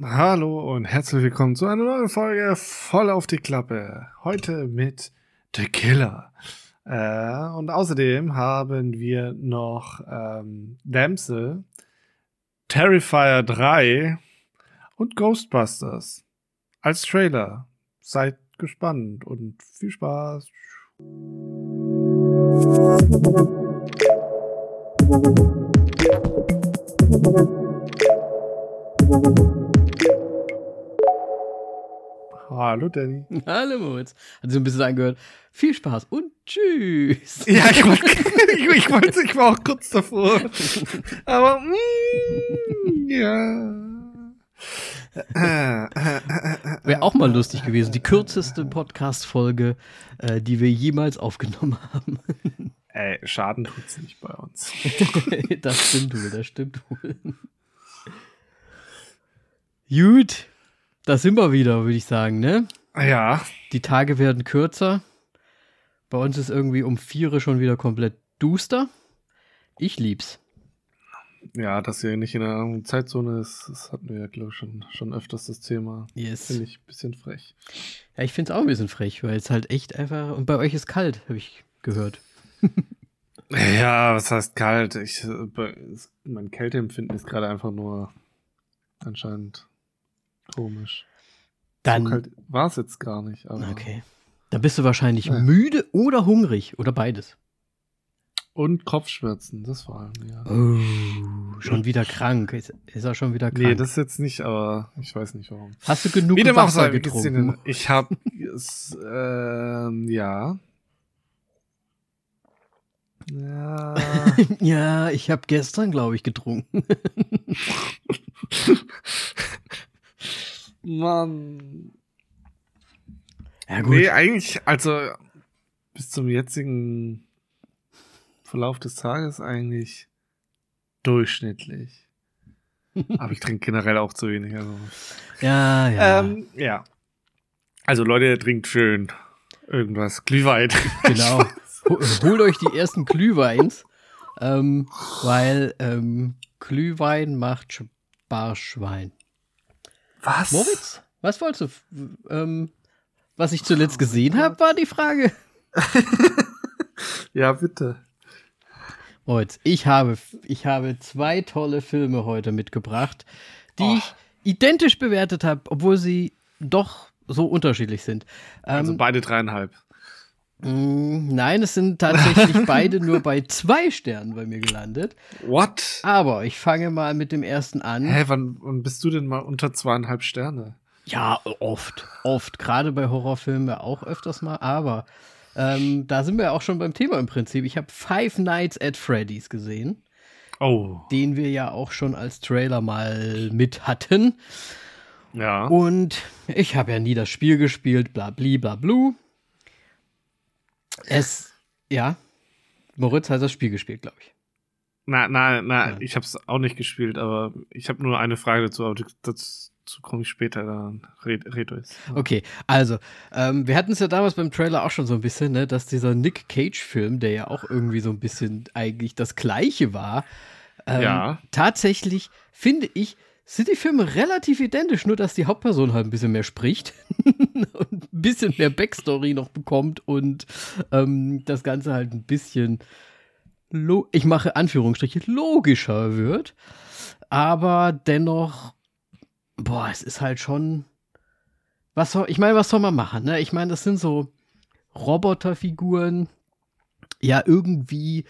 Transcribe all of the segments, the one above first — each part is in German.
Hallo und herzlich willkommen zu einer neuen Folge voll auf die Klappe. Heute mit The Killer. Äh, und außerdem haben wir noch ähm, Damsel, Terrifier 3 und Ghostbusters als Trailer. Seid gespannt und viel Spaß. Hallo Danny. Hallo Moritz. Hat sich so ein bisschen angehört. Viel Spaß und tschüss. Ja, ich, ich, ich, wollte, ich war auch kurz davor. Aber mm, ja. Wäre auch mal lustig gewesen. Die kürzeste Podcast-Folge, äh, die wir jemals aufgenommen haben. Ey, Schaden tut's nicht bei uns. das stimmt wohl, das stimmt wohl. Gut, da sind wir wieder, würde ich sagen, ne? Ja. Die Tage werden kürzer. Bei uns ist irgendwie um vier schon wieder komplett duster. Ich lieb's. Ja, dass ihr nicht in einer Zeitzone ist, das hatten wir ja, glaube ich, schon, schon öfters das Thema. Yes. Finde ich ein bisschen frech. Ja, ich finde es auch ein bisschen frech, weil es halt echt einfach. Und bei euch ist kalt, habe ich gehört. ja, was heißt kalt? Ich, mein Kälteempfinden ist gerade einfach nur anscheinend komisch. Dann so kalt war es jetzt gar nicht. Aber okay. Dann bist du wahrscheinlich Ja. müde oder hungrig oder beides. Und Kopfschmerzen, das vor allem, ja. Oh, schon wieder krank. Ist, ist er schon wieder krank? Nee, das jetzt nicht, aber ich weiß nicht warum. Hast du genug Wie Wasser sei, getrunken? Ich hab es, ähm, ja. Ja. ja, ich habe gestern, glaube ich, getrunken. Mann. Ja, gut. Nee, eigentlich, also bis zum jetzigen Verlauf des Tages eigentlich durchschnittlich. Aber ich trinke generell auch zu wenig. Also. Ja, ja. Ähm, ja. Also Leute, trinkt schön irgendwas. Glühwein. genau. Ho- Holt euch die ersten Glühweins, ähm, weil ähm, Glühwein macht Sparschwein. Was? Moritz, was wolltest du? Ähm, was ich zuletzt gesehen habe, war die Frage. Ja, bitte. Moritz, ich habe, ich habe zwei tolle Filme heute mitgebracht, die Oh. ich identisch bewertet habe, obwohl sie doch so unterschiedlich sind. Ähm, Also beide dreieinhalb. Mh, nein, es sind tatsächlich beide nur bei zwei Sternen bei mir gelandet. What? Aber ich fange mal mit dem ersten an. Hä, wann, wann bist du denn mal unter zweieinhalb Sterne? Ja, oft, oft. Gerade bei Horrorfilmen auch öfters mal. Aber ähm, da sind wir ja auch schon beim Thema im Prinzip. Ich habe Five Nights at Freddy's gesehen, Oh. den wir ja auch schon als Trailer mal mit hatten. Ja. Und ich habe ja nie das Spiel gespielt, bla bli, bla blu. Es, ja, Moritz hat das Spiel gespielt, glaube ich. Na, na, na, Ja. ich hab's auch nicht gespielt, aber ich habe nur eine Frage dazu, aber dazu komme ich später, dann red, red euch. Okay, also, ähm, wir hatten es ja damals beim Trailer auch schon so ein bisschen, ne, dass dieser Nick Cage-Film, der ja auch irgendwie so ein bisschen eigentlich das Gleiche war, ähm, Ja. tatsächlich, finde ich, sind die Filme relativ identisch, nur dass die Hauptperson halt ein bisschen mehr spricht und ein bisschen mehr Backstory noch bekommt und ähm, das Ganze halt ein bisschen, ich mache Anführungsstriche, logischer wird. Aber dennoch, boah, es ist halt schon. Was soll, ich meine, was soll man machen? Ne? Ich meine, das sind so Roboterfiguren, ja, irgendwie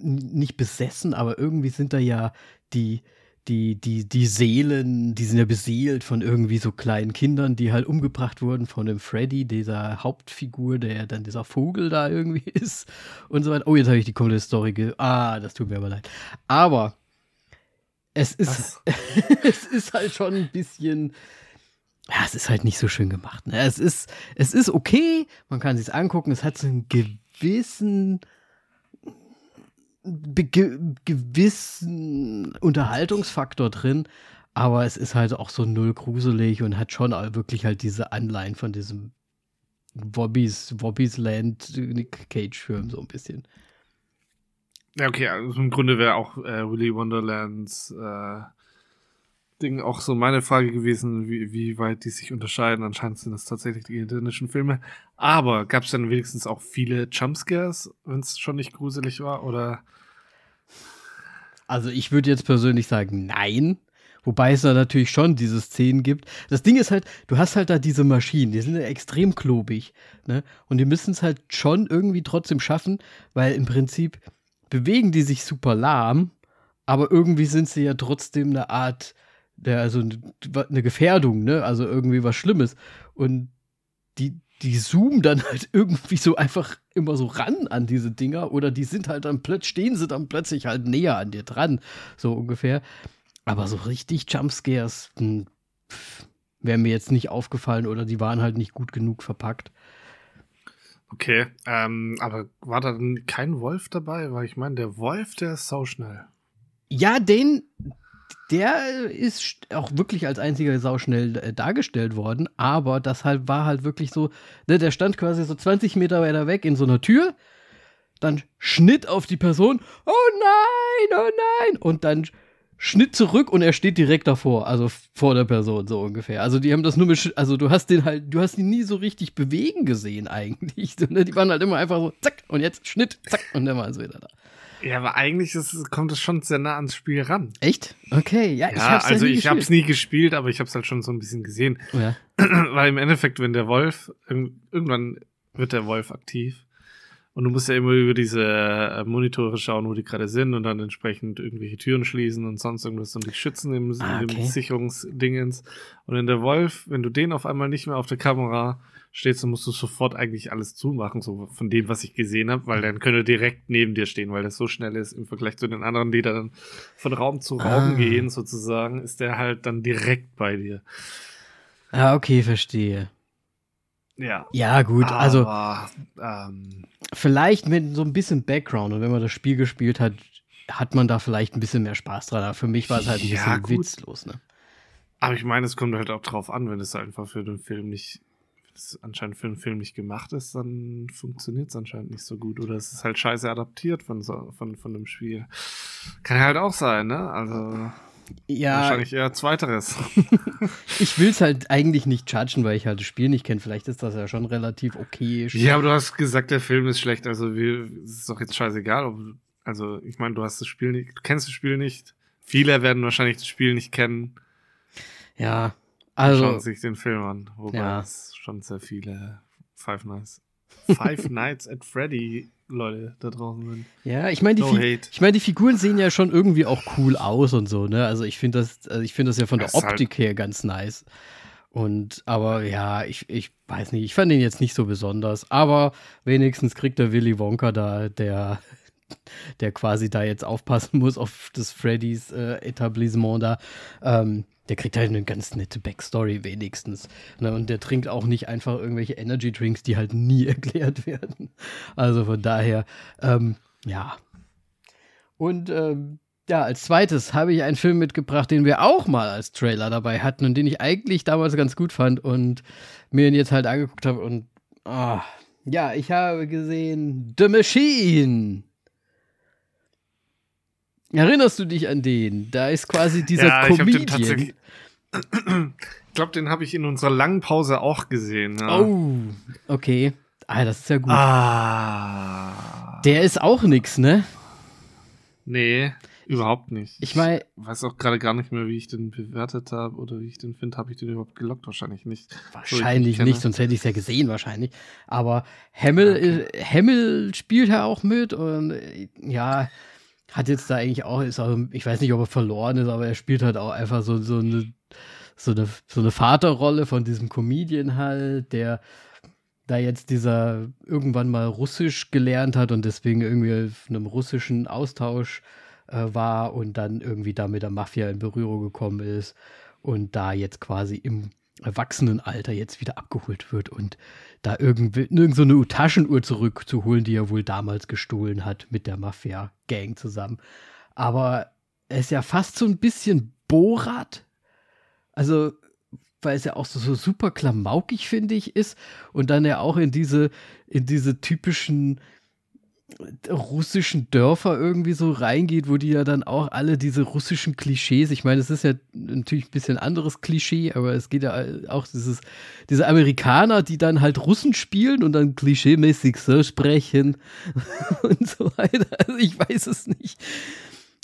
nicht besessen, aber irgendwie sind da ja die, die, die, die Seelen, die sind ja beseelt von irgendwie so kleinen Kindern, die halt umgebracht wurden von dem Freddy, dieser Hauptfigur, der ja dann dieser Vogel da irgendwie ist und so weiter. Oh, jetzt habe ich die komplette Story ge Ah, das tut mir aber leid. Aber es ist, es ist halt schon ein bisschen. Ja, es ist halt nicht so schön gemacht. Ne? Es, ist, es ist okay, man kann sich angucken, es hat so einen gewissen ge gewissen Unterhaltungsfaktor drin, aber es ist halt auch so null gruselig und hat schon wirklich halt diese Anleihen von diesem Wobbies, Wobbies Land Nick Cage-Film so ein bisschen. Ja, okay, also im Grunde wäre auch äh, Willy Wonderlands äh, Ding auch so meine Frage gewesen, wie, wie weit die sich unterscheiden. Anscheinend sind das tatsächlich die identischen Filme. Aber gab es dann wenigstens auch viele Jumpscares, wenn es schon nicht gruselig war? Oder? Also ich würde jetzt persönlich sagen, nein. Wobei es da natürlich schon diese Szenen gibt. Das Ding ist halt, du hast halt da diese Maschinen, die sind ja extrem klobig. Ne? Und die müssen es halt schon irgendwie trotzdem schaffen, weil im Prinzip bewegen die sich super lahm, aber irgendwie sind sie ja trotzdem eine Art, der, also eine Gefährdung, ne? Also irgendwie was Schlimmes. Und die, die zoomen dann halt irgendwie so einfach immer so ran an diese Dinger oder die sind halt dann plötzlich, stehen sie dann plötzlich halt näher an dir dran, so ungefähr. Aber so richtig Jumpscares hm, wären mir jetzt nicht aufgefallen oder die waren halt nicht gut genug verpackt. Okay, ähm, aber war da kein Wolf dabei? Weil ich meine, der Wolf, der ist sauschnell. Ja, den, der ist auch wirklich als einziger sauschnell äh, dargestellt worden, aber das halt war halt wirklich so, ne, der stand quasi so 20 Meter weiter weg in so einer Tür, dann Schnitt auf die Person, oh nein, oh nein, und dann Schnitt zurück und er steht direkt davor, also vor der Person so ungefähr. Also die haben das nur mit, also du hast den halt, du hast ihn nie so richtig bewegen gesehen eigentlich. Ne? Die waren halt immer einfach so, zack, und jetzt Schnitt, zack, und dann war es wieder da. Ja, aber eigentlich ist, kommt es schon sehr nah ans Spiel ran. Echt? Okay, ja, ich ja, hab's also ja ich hab's nie gespielt, aber ich hab's halt schon so ein bisschen gesehen. Ja. Weil im Endeffekt, wenn der Wolf, irgendwann wird der Wolf aktiv und du musst ja immer über diese äh, Monitore schauen, wo die gerade sind und dann entsprechend irgendwelche Türen schließen und sonst irgendwas und dich schützen im, ah, okay. im Sicherungsdingens. Und in der Wolf, wenn du den auf einmal nicht mehr auf der Kamera stehst, dann musst du sofort eigentlich alles zumachen, so von dem, was ich gesehen habe, weil dann könnte direkt neben dir stehen, weil der so schnell ist im Vergleich zu den anderen, die dann von Raum zu Raum ah. gehen, sozusagen, ist der halt dann direkt bei dir. Ah, okay, verstehe. Ja. Ja, gut, also Aber, ähm, vielleicht mit so ein bisschen Background und wenn man das Spiel gespielt hat, hat man da vielleicht ein bisschen mehr Spaß dran. Aber für mich war es halt ein ja, bisschen gut. witzlos, ne? Aber ich meine, es kommt halt auch drauf an, wenn es einfach für den Film nicht, wenn es anscheinend für den Film nicht gemacht ist, dann funktioniert es anscheinend nicht so gut. Oder es ist halt scheiße adaptiert von, so, von, von dem Spiel. Kann halt auch sein, ne? Also. Ja. Wahrscheinlich eher zweiteres. ich will es halt eigentlich nicht judgen, weil ich halt das Spiel nicht kenne. Vielleicht ist das ja schon relativ okay. Ja, aber du hast gesagt, der Film ist schlecht. Also es ist doch jetzt scheißegal. Ob, also ich meine, du hast das Spiel nicht, du kennst das Spiel nicht. Viele werden wahrscheinlich das Spiel nicht kennen. Ja, also. Schauen sich den Film an. Wobei ja. es schon sehr viele Five Nights. Five Nights at Freddy Leute da draußen sind. Ja, ich meine, die, no ich mein, die Figuren sehen ja schon irgendwie auch cool aus und so, ne? Also ich finde das, also ich finde das ja von der halt Optik halt her ganz nice. Und, aber ja, ich, ich weiß nicht, ich fand ihn jetzt nicht so besonders, aber wenigstens kriegt der Willy Wonka da, der, der quasi da jetzt aufpassen muss auf das Freddys äh, Etablissement da, ähm, der kriegt halt eine ganz nette Backstory wenigstens. Ne? Und der trinkt auch nicht einfach irgendwelche Energy Drinks, die halt nie erklärt werden. Also von daher, ähm, ja. Und ähm, ja, als zweites habe ich einen Film mitgebracht, den wir auch mal als Trailer dabei hatten und den ich eigentlich damals ganz gut fand und mir ihn jetzt halt angeguckt habe und oh, ja, ich habe gesehen The Machine. Erinnerst du dich an den? Da ist quasi dieser ja, Comedian. Ich, glaube, den habe ich in unserer langen Pause auch gesehen. Ja. Oh, okay. Ah, das ist ja gut. Ah. Der ist auch nix, ne? Nee, überhaupt nicht. Ich meine, weiß auch gerade gar nicht mehr, wie ich den bewertet habe oder wie ich den finde. Habe ich den überhaupt gelockt? Wahrscheinlich nicht. Wahrscheinlich so, nicht, sonst hätte ich es ja gesehen, wahrscheinlich. Aber Hemmel, okay. Hemmel spielt ja auch mit und ja, hat jetzt da eigentlich auch, ist auch, ich weiß nicht, ob er verloren ist, aber er spielt halt auch einfach so, so eine, so eine, so eine Vaterrolle von diesem Comedian halt, der da jetzt dieser irgendwann mal Russisch gelernt hat und deswegen irgendwie auf einem russischen Austausch äh, war und dann irgendwie da mit der Mafia in Berührung gekommen ist und da jetzt quasi im Erwachsenenalter jetzt wieder abgeholt wird und da irgendwie irgend so eine Taschenuhr zurückzuholen, die er wohl damals gestohlen hat mit der Mafia-Gang zusammen. Aber er ist ja fast so ein bisschen Borat. Also, weil es ja auch so, so super klamaukig, finde ich, ist. Und dann ja auch in diese, in diese typischen russischen Dörfer irgendwie so reingeht, wo die ja dann auch alle diese russischen Klischees, ich meine, es ist ja natürlich ein bisschen anderes Klischee, aber es geht ja auch dieses, diese Amerikaner, die dann halt Russen spielen und dann klischeemäßig so sprechen und so weiter. Also ich weiß es nicht.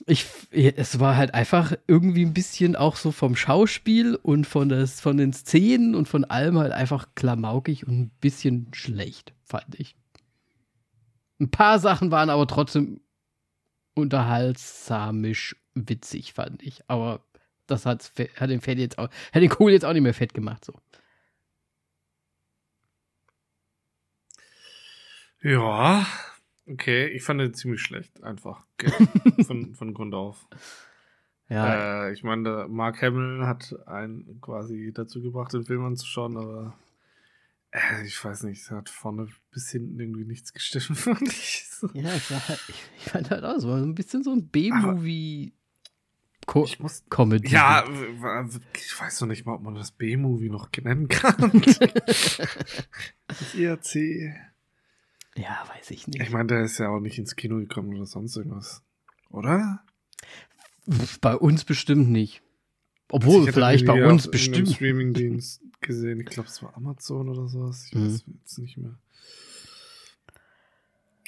Ich, es war halt einfach irgendwie ein bisschen auch so vom Schauspiel und von, das, von den Szenen und von allem halt einfach klamaukig und ein bisschen schlecht, fand ich. Ein paar Sachen waren aber trotzdem unterhaltsamisch witzig, fand ich. Aber das hat, hat den Fett jetzt auch, hat den Kohl jetzt auch nicht mehr fett gemacht, so. Ja, okay. Ich fand den ziemlich schlecht, einfach. von, von Grund auf. Ja. Äh, ich meine, Mark Hamill hat einen quasi dazu gebracht, den Film anzuschauen, aber ich weiß nicht, es hat vorne bis hinten irgendwie nichts gestimmt, fand ich. So. Ja, war, ich, ich, fand halt auch so ein bisschen so ein B-Movie. Co ich muss, Comedy. Ja, ich weiß noch nicht mal, ob man das B-Movie noch nennen kann. IRC. Ja, weiß ich nicht. Ich meine, der ist ja auch nicht ins Kino gekommen oder sonst irgendwas. Oder? Bei uns bestimmt nicht. Obwohl, vielleicht bei uns bestimmt. Streamingdienst gesehen. Ich glaube, es war Amazon oder sowas. Ich mhm. weiß jetzt nicht mehr.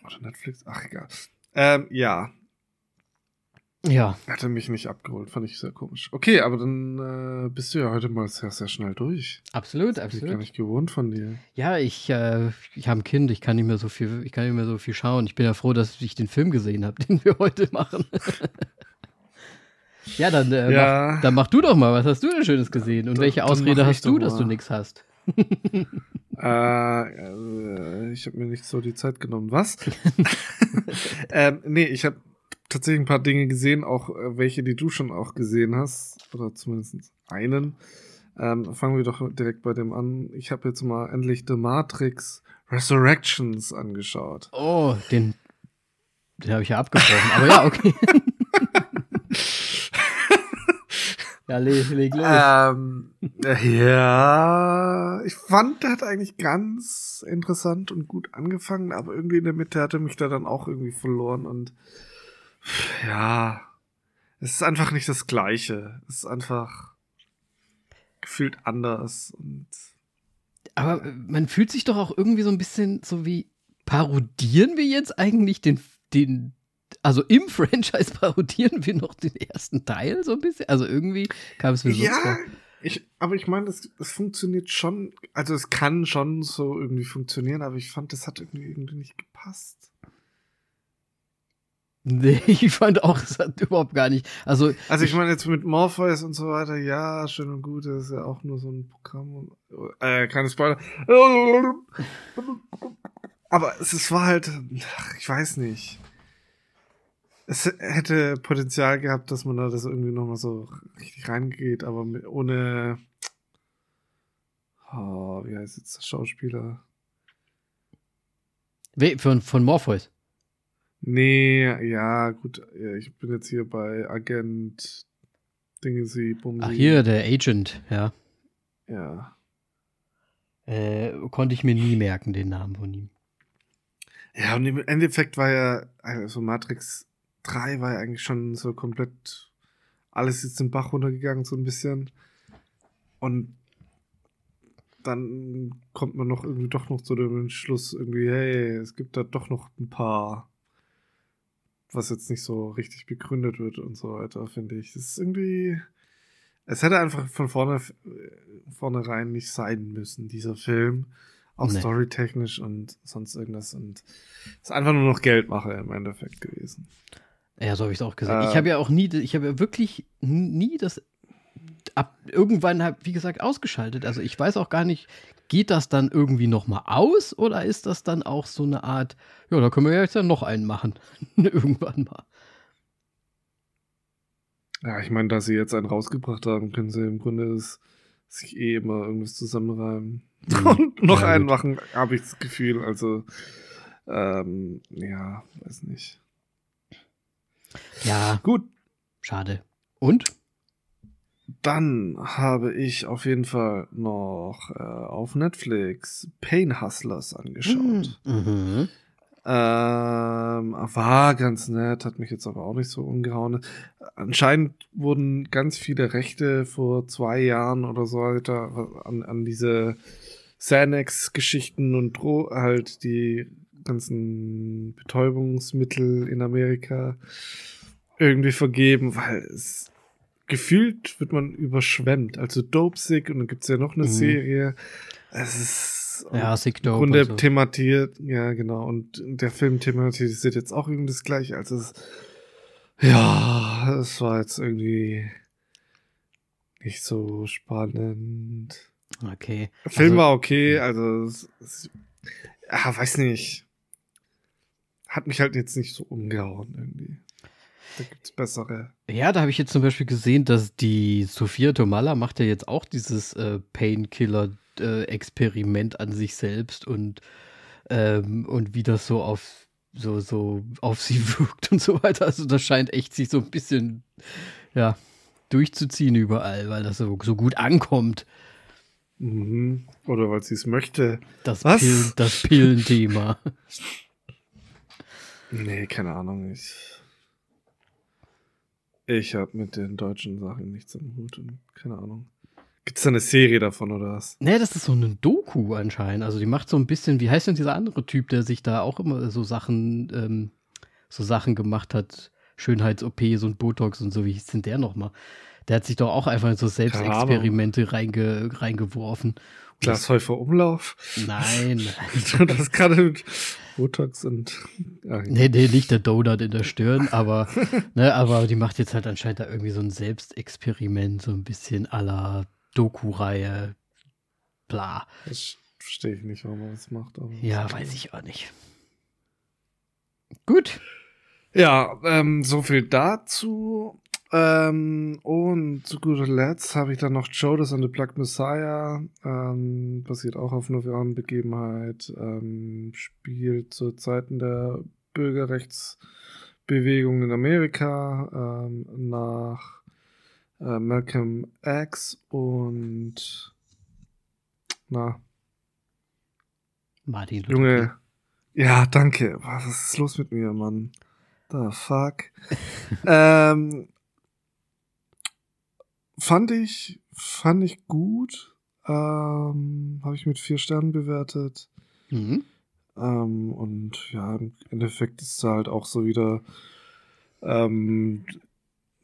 Oder Netflix. Ach, egal. Ähm, ja. Ja. Hatte mich nicht abgeholt. Fand ich sehr komisch. Okay, aber dann äh, bist du ja heute mal sehr, sehr schnell durch. Absolut, das absolut. Ich gar nicht gewohnt von dir. Ja, ich, äh, ich habe ein Kind. Ich kann nicht mehr so viel, ich kann nicht mehr so viel schauen. Ich bin ja froh, dass ich den Film gesehen habe, den wir heute machen. Ja, dann, äh, ja. Mach, dann mach du doch mal. Was hast du denn Schönes gesehen? Und welche Ausrede hast du, dass du nichts hast? äh, äh, ich habe mir nicht so die Zeit genommen. Was? ähm, nee, ich habe tatsächlich ein paar Dinge gesehen, auch äh, welche, die du schon auch gesehen hast. Oder zumindest einen. Ähm, fangen wir doch direkt bei dem an. Ich habe jetzt mal endlich The Matrix Resurrections angeschaut. Oh, den, den habe ich ja abgebrochen. Aber ja, okay. Ja, leg, leg los. Ähm, ja, ich fand, der hat eigentlich ganz interessant und gut angefangen, aber irgendwie in der Mitte hatte mich da dann auch irgendwie verloren und ja, es ist einfach nicht das Gleiche. Es ist einfach gefühlt anders und. Aber man fühlt sich doch auch irgendwie so ein bisschen so wie, parodieren wir jetzt eigentlich den, den, also im Franchise parodieren wir noch den ersten Teil so ein bisschen. Also irgendwie kam es mir so ja, vor. Ich, aber ich meine, es, es funktioniert schon, also es kann schon so irgendwie funktionieren, aber ich fand, das hat irgendwie, irgendwie nicht gepasst. Nee, ich fand auch, es hat überhaupt gar nicht. Also, also ich, meine jetzt mit Morpheus und so weiter, ja, schön und gut, das ist ja auch nur so ein Programm. Und, äh, keine Spoiler. Aber es, es war halt, ich weiß nicht es hätte Potenzial gehabt, dass man da das irgendwie nochmal so richtig reingeht, aber ohne. Oh, wie heißt jetzt der Schauspieler? We von, von Morpheus? Nee, ja, gut. Ich bin jetzt hier bei Agent Dingesi Bumsi. Ach, hier, der Agent, ja. Ja. Äh, konnte ich mir nie merken, den Namen von ihm. Ja, und im Endeffekt war ja, also Matrix 3 war ja eigentlich schon so komplett alles ist den Bach runtergegangen, so ein bisschen. Und dann kommt man noch irgendwie doch noch zu dem Entschluss, irgendwie, hey, es gibt da doch noch ein paar, was jetzt nicht so richtig begründet wird und so weiter, finde ich. Es ist irgendwie, es hätte einfach von vorne, vornherein nicht sein müssen, dieser Film. Auch nee. storytechnisch und sonst irgendwas. Und es ist einfach nur noch Geldmache im Endeffekt gewesen. Ja, so habe ich es auch gesehen. Äh, ich habe ja auch nie, ich habe ja wirklich nie das ab irgendwann hab, wie gesagt ausgeschaltet. Also ich weiß auch gar nicht, geht das dann irgendwie noch mal aus oder ist das dann auch so eine Art, ja, da können wir jetzt ja noch einen machen irgendwann mal. Ja, ich meine, dass sie jetzt einen rausgebracht haben, können sie im Grunde das, sich eh immer irgendwas zusammenreimen mhm. und noch ja, einen gut. machen, habe ich das Gefühl. Also ähm, ja, weiß nicht. Ja. Gut. Schade. Und? Dann habe ich auf jeden Fall noch äh, auf Netflix Pain Hustlers angeschaut. Mhm. Ähm, war ganz nett, hat mich jetzt aber auch nicht so umgehauen. Anscheinend wurden ganz viele Rechte vor zwei Jahren oder so weiter an, an diese Xanax-Geschichten und Dro halt die ganzen Betäubungsmittel in Amerika irgendwie vergeben, weil es gefühlt wird man überschwemmt. Also Dope Sick und dann gibt's ja noch eine mhm. Serie. Es ist ja, Sick Dope. Im Grunde so. thematisiert, ja genau. Und der Film thematisiert jetzt auch irgendwie das gleiche. Also es, ja, es war jetzt irgendwie nicht so spannend. Okay. Der Film also, war okay, also es, es, ja, weiß nicht. Hat mich halt jetzt nicht so umgehauen irgendwie. Da gibt's bessere. Ja, da habe ich jetzt zum Beispiel gesehen, dass die Sophia Tomala macht ja jetzt auch dieses äh, Painkiller-Experiment äh, an sich selbst und, ähm, und wie das so auf so, so auf sie wirkt und so weiter. Also das scheint echt sich so ein bisschen, ja, durchzuziehen überall, weil das so, so gut ankommt. Mhm. Oder weil sie es möchte. Das, Was? Pillen, das Pillenthema. nee, keine Ahnung. Ich ich habe mit den deutschen Sachen nichts am Hut und keine Ahnung. Gibt es da eine Serie davon oder was? Nee, das ist so eine Doku anscheinend. Also die macht so ein bisschen, wie heißt denn dieser andere Typ, der sich da auch immer so Sachen, ähm, so Sachen gemacht hat, Schönheits-OPs und Botox und so, wie hieß denn der nochmal? Der hat sich doch auch einfach in so Selbstexperimente reinge, reingeworfen. Klaas Häufer Umlauf? Nein. das ist gerade mit Botox und. Ja. Nee, nee, nicht der Donut in der Stirn, aber, ne, aber die macht jetzt halt anscheinend da irgendwie so ein Selbstexperiment, so ein bisschen à la Doku-Reihe, bla. Das verstehe ich nicht, warum man das macht. ja, weiß ich auch nicht. Gut. Ja, ähm, so viel dazu. Ähm, und zu guter Letzt habe ich dann noch Jodas and the Black Messiah. Ähm, basiert auch auf einer wahren Begebenheit. Ähm, spielt zu Zeiten der Bürgerrechtsbewegung in Amerika ähm, nach äh, Malcolm X und na Martin Luther Junge. Ja, danke. Was ist los mit mir, Mann? The fuck? ähm, Fand ich, fand ich gut. Ähm, Habe ich mit vier Sternen bewertet. Mhm. Ähm, und ja, im Endeffekt ist es halt auch so wieder ähm,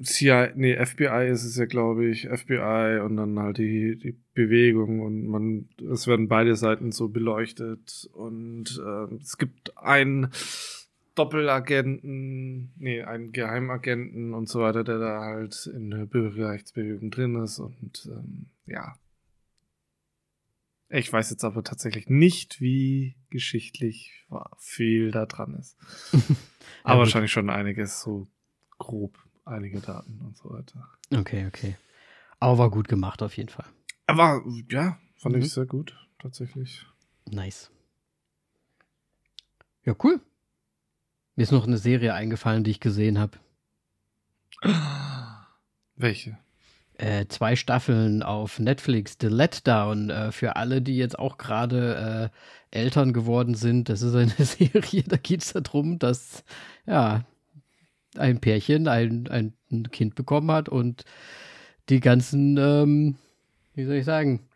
CIA, nee, FBI ist es ja, glaube ich, FBI und dann halt die, die Bewegung und man, es werden beide Seiten so beleuchtet und äh, es gibt ein Doppelagenten, nee, einen Geheimagenten und so weiter, der da halt in der Bürgerrechtsbewegung drin ist und ähm, ja. Ich weiß jetzt aber tatsächlich nicht, wie geschichtlich viel da dran ist. aber ja, wahrscheinlich schon einiges, so grob, einige Daten und so weiter. Okay, okay. Aber war gut gemacht auf jeden Fall. Aber ja, fand mhm. ich sehr gut, tatsächlich. Nice. Ja, cool. Mir ist noch eine Serie eingefallen, die ich gesehen habe. Welche? Äh, zwei Staffeln auf Netflix, The Letdown, äh, für alle, die jetzt auch gerade äh, Eltern geworden sind. Das ist eine Serie, da geht es darum, dass ja ein Pärchen ein, ein Kind bekommen hat und die ganzen, ähm, wie soll ich sagen,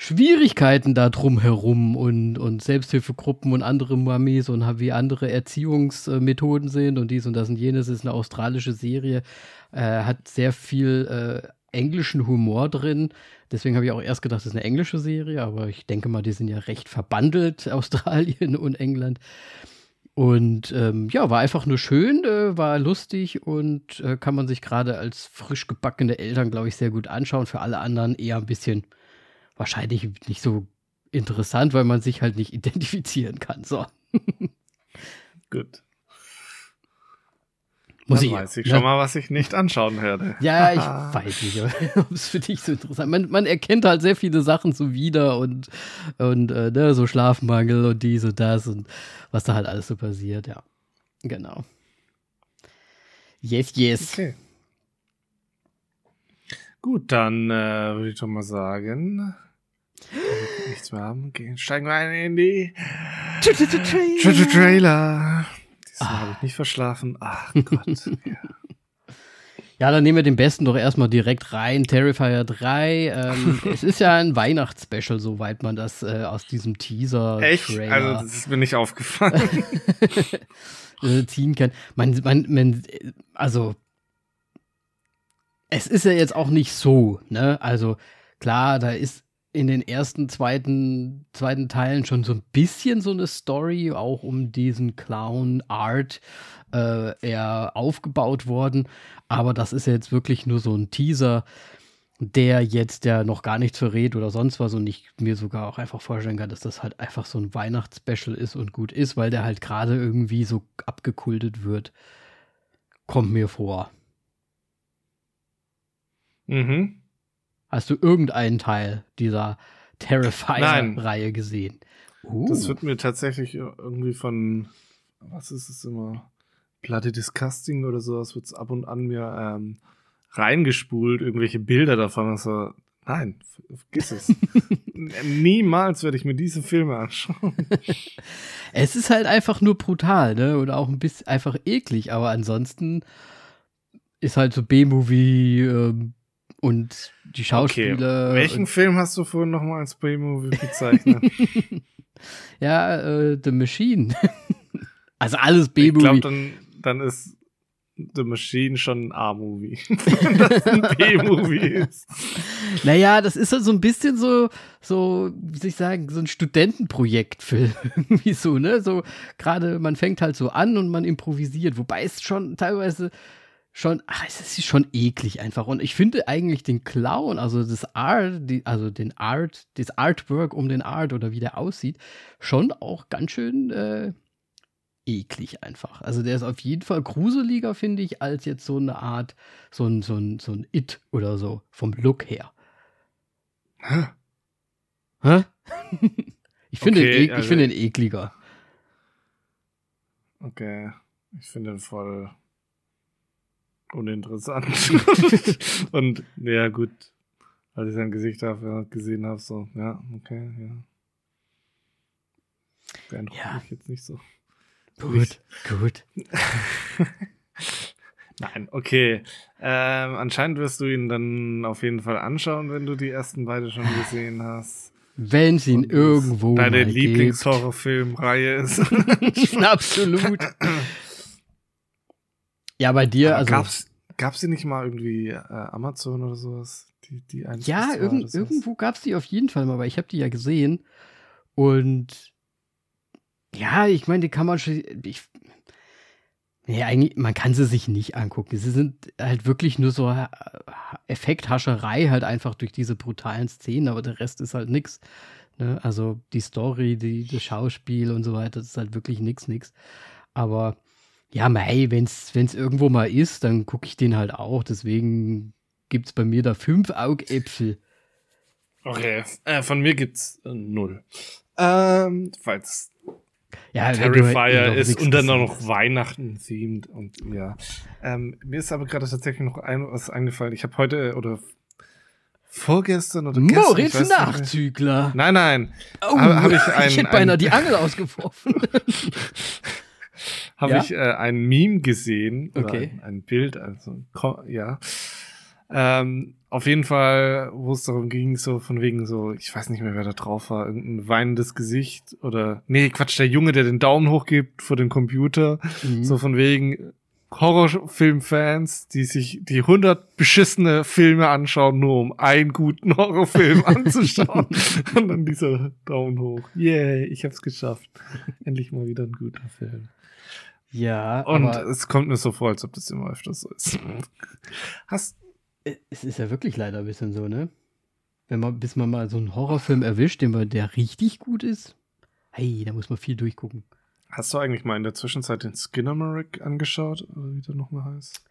Schwierigkeiten da drumherum und, und Selbsthilfegruppen und andere Mamis und wie andere Erziehungsmethoden sind und dies und das und jenes ist eine australische Serie, äh, hat sehr viel äh, englischen Humor drin. Deswegen habe ich auch erst gedacht, das ist eine englische Serie, aber ich denke mal, die sind ja recht verbandelt, Australien und England. Und ähm, ja, war einfach nur schön, äh, war lustig und äh, kann man sich gerade als frisch gebackene Eltern, glaube ich, sehr gut anschauen. Für alle anderen eher ein bisschen wahrscheinlich nicht so interessant, weil man sich halt nicht identifizieren kann. So. Gut. Muss Dann ich, weiß ich ne? schon mal, was ich nicht anschauen werde. Ja, ich weiß nicht, ob es für dich so interessant man, man erkennt halt sehr viele Sachen so wieder und, und äh, ne, so Schlafmangel und dies und das und was da halt alles so passiert, ja. Genau. Yes, yes. Okay. Gut, dann äh, würde ich doch mal sagen, nichts mehr haben, gehen, steigen wir ein in die Trailer. Trailer. Diesmal ah. habe ich nicht verschlafen. Ach Gott. ja. Ja, dann nehmen wir den besten doch erstmal direkt rein. Terrifier 3. Ähm, es ist ja ein Weihnachtsspecial, soweit man das äh, aus diesem Teaser. Echt? Also, das ist mir nicht aufgefallen. äh, ziehen kann. Man, man, man, also, es ist ja jetzt auch nicht so, ne? Also, klar, da ist in den ersten, zweiten, zweiten Teilen schon so ein bisschen so eine Story, auch um diesen Clown Art äh, eher aufgebaut worden. Aber das ist jetzt wirklich nur so ein Teaser, der jetzt ja noch gar nichts verrät oder sonst was und ich mir sogar auch einfach vorstellen kann, dass das halt einfach so ein Weihnachtsspecial ist und gut ist, weil der halt gerade irgendwie so abgekultet wird. Kommt mir vor. Mhm. Hast du irgendeinen Teil dieser Terrifier-Reihe gesehen? Uh. Das wird mir tatsächlich irgendwie von, was ist es immer? Bloody Disgusting oder sowas wird es ab und an mir ähm, reingespult, irgendwelche Bilder davon. Also, nein, vergiss es. Niemals werde ich mir diese Filme anschauen. es ist halt einfach nur brutal, ne? Oder auch ein bisschen einfach eklig, aber ansonsten ist halt so B-Movie ähm, und die Schauspieler. Okay. Welchen Film hast du vorhin nochmal als B-Movie bezeichnet? ja, äh, The Machine. also alles B-Movie. Ich glaube, dann dann ist The Machine schon ein A-Movie. das ein B-Movie ist. Naja, das ist halt so ein bisschen so, so, wie soll ich sagen, so ein Studentenprojektfilm. Irgendwie so, ne? So, gerade man fängt halt so an und man improvisiert, wobei es schon teilweise schon, ach, es ist schon eklig einfach. Und ich finde eigentlich den Clown, also das Art, die, also den Art, das Artwork um den Art oder wie der aussieht, schon auch ganz schön äh, eklig einfach. Also der ist auf jeden Fall gruseliger, finde ich, als jetzt so eine Art, so ein, so ein, so ein It oder so, vom Look her. Hä? Hä? ich finde okay, den, also, find den ekliger. Okay. Ich finde den voll uninteressant. Und ja, gut. Als ich sein Gesicht gesehen habe, so, ja, okay, ja. Beeindruckt ja. mich jetzt nicht so. Gut, gut. Nein, okay. Ähm, anscheinend wirst du ihn dann auf jeden Fall anschauen, wenn du die ersten beide schon gesehen hast. Wenn es ihn irgendwo deine Lieblingshorrorfilmreihe ist. Absolut. Ja, bei dir, Aber also. Gab's, gab's die nicht mal irgendwie äh, Amazon oder sowas? Die, die ja, irgend, irgendwo gab's die auf jeden Fall mal, aber ich habe die ja gesehen. Und ja, ich meine, die kann man schon. Ich, ja, eigentlich, man kann sie sich nicht angucken. Sie sind halt wirklich nur so Effekthascherei, halt einfach durch diese brutalen Szenen, aber der Rest ist halt nix. Ne? Also die Story, die, das Schauspiel und so weiter, das ist halt wirklich nix, nix. Aber ja, mei, wenn's, wenn's irgendwo mal ist, dann gucke ich den halt auch. Deswegen gibt's bei mir da fünf Augäpfel. Okay, äh, von mir gibt's äh, null. Ähm, falls ja, Terrifier ist und dann noch Weihnachten themed und ja. Ähm, mir ist aber gerade tatsächlich noch ein, was eingefallen. Ich habe heute oder vorgestern oder gestern. Moritz Nachzügler. Nein, nein. Oh, hab, hab ich, ein, ich hätte beinahe ein, die Angel ausgeworfen. habe ja? ich äh, ein Meme gesehen. Okay. Ein, ein, Bild, also ja. Ähm, auf jeden Fall, wo es darum ging, so von wegen so, ich weiß nicht mehr, wer da drauf war, irgendein weinendes Gesicht oder, nee, Quatsch, der Junge, der den Daumen hochgibt vor dem Computer, mhm. so von wegen Horrorfilmfans, die sich die hundert beschissene Filme anschauen, nur um einen guten Horrorfilm anzuschauen. Und dann dieser Daumen hoch. Yay, ich hab's geschafft. Endlich mal wieder ein guter Film. Ja, und es kommt mir so vor, als ob das immer öfters so ist. Hast es ist ja wirklich leider ein bisschen so, ne? Wenn man, bis man mal so einen Horrorfilm erwischt, den man, der richtig gut ist, hey, da muss man viel durchgucken. Hast du eigentlich mal in der Zwischenzeit den Skinnamarink angeschaut, oder wie der nochmal heißt?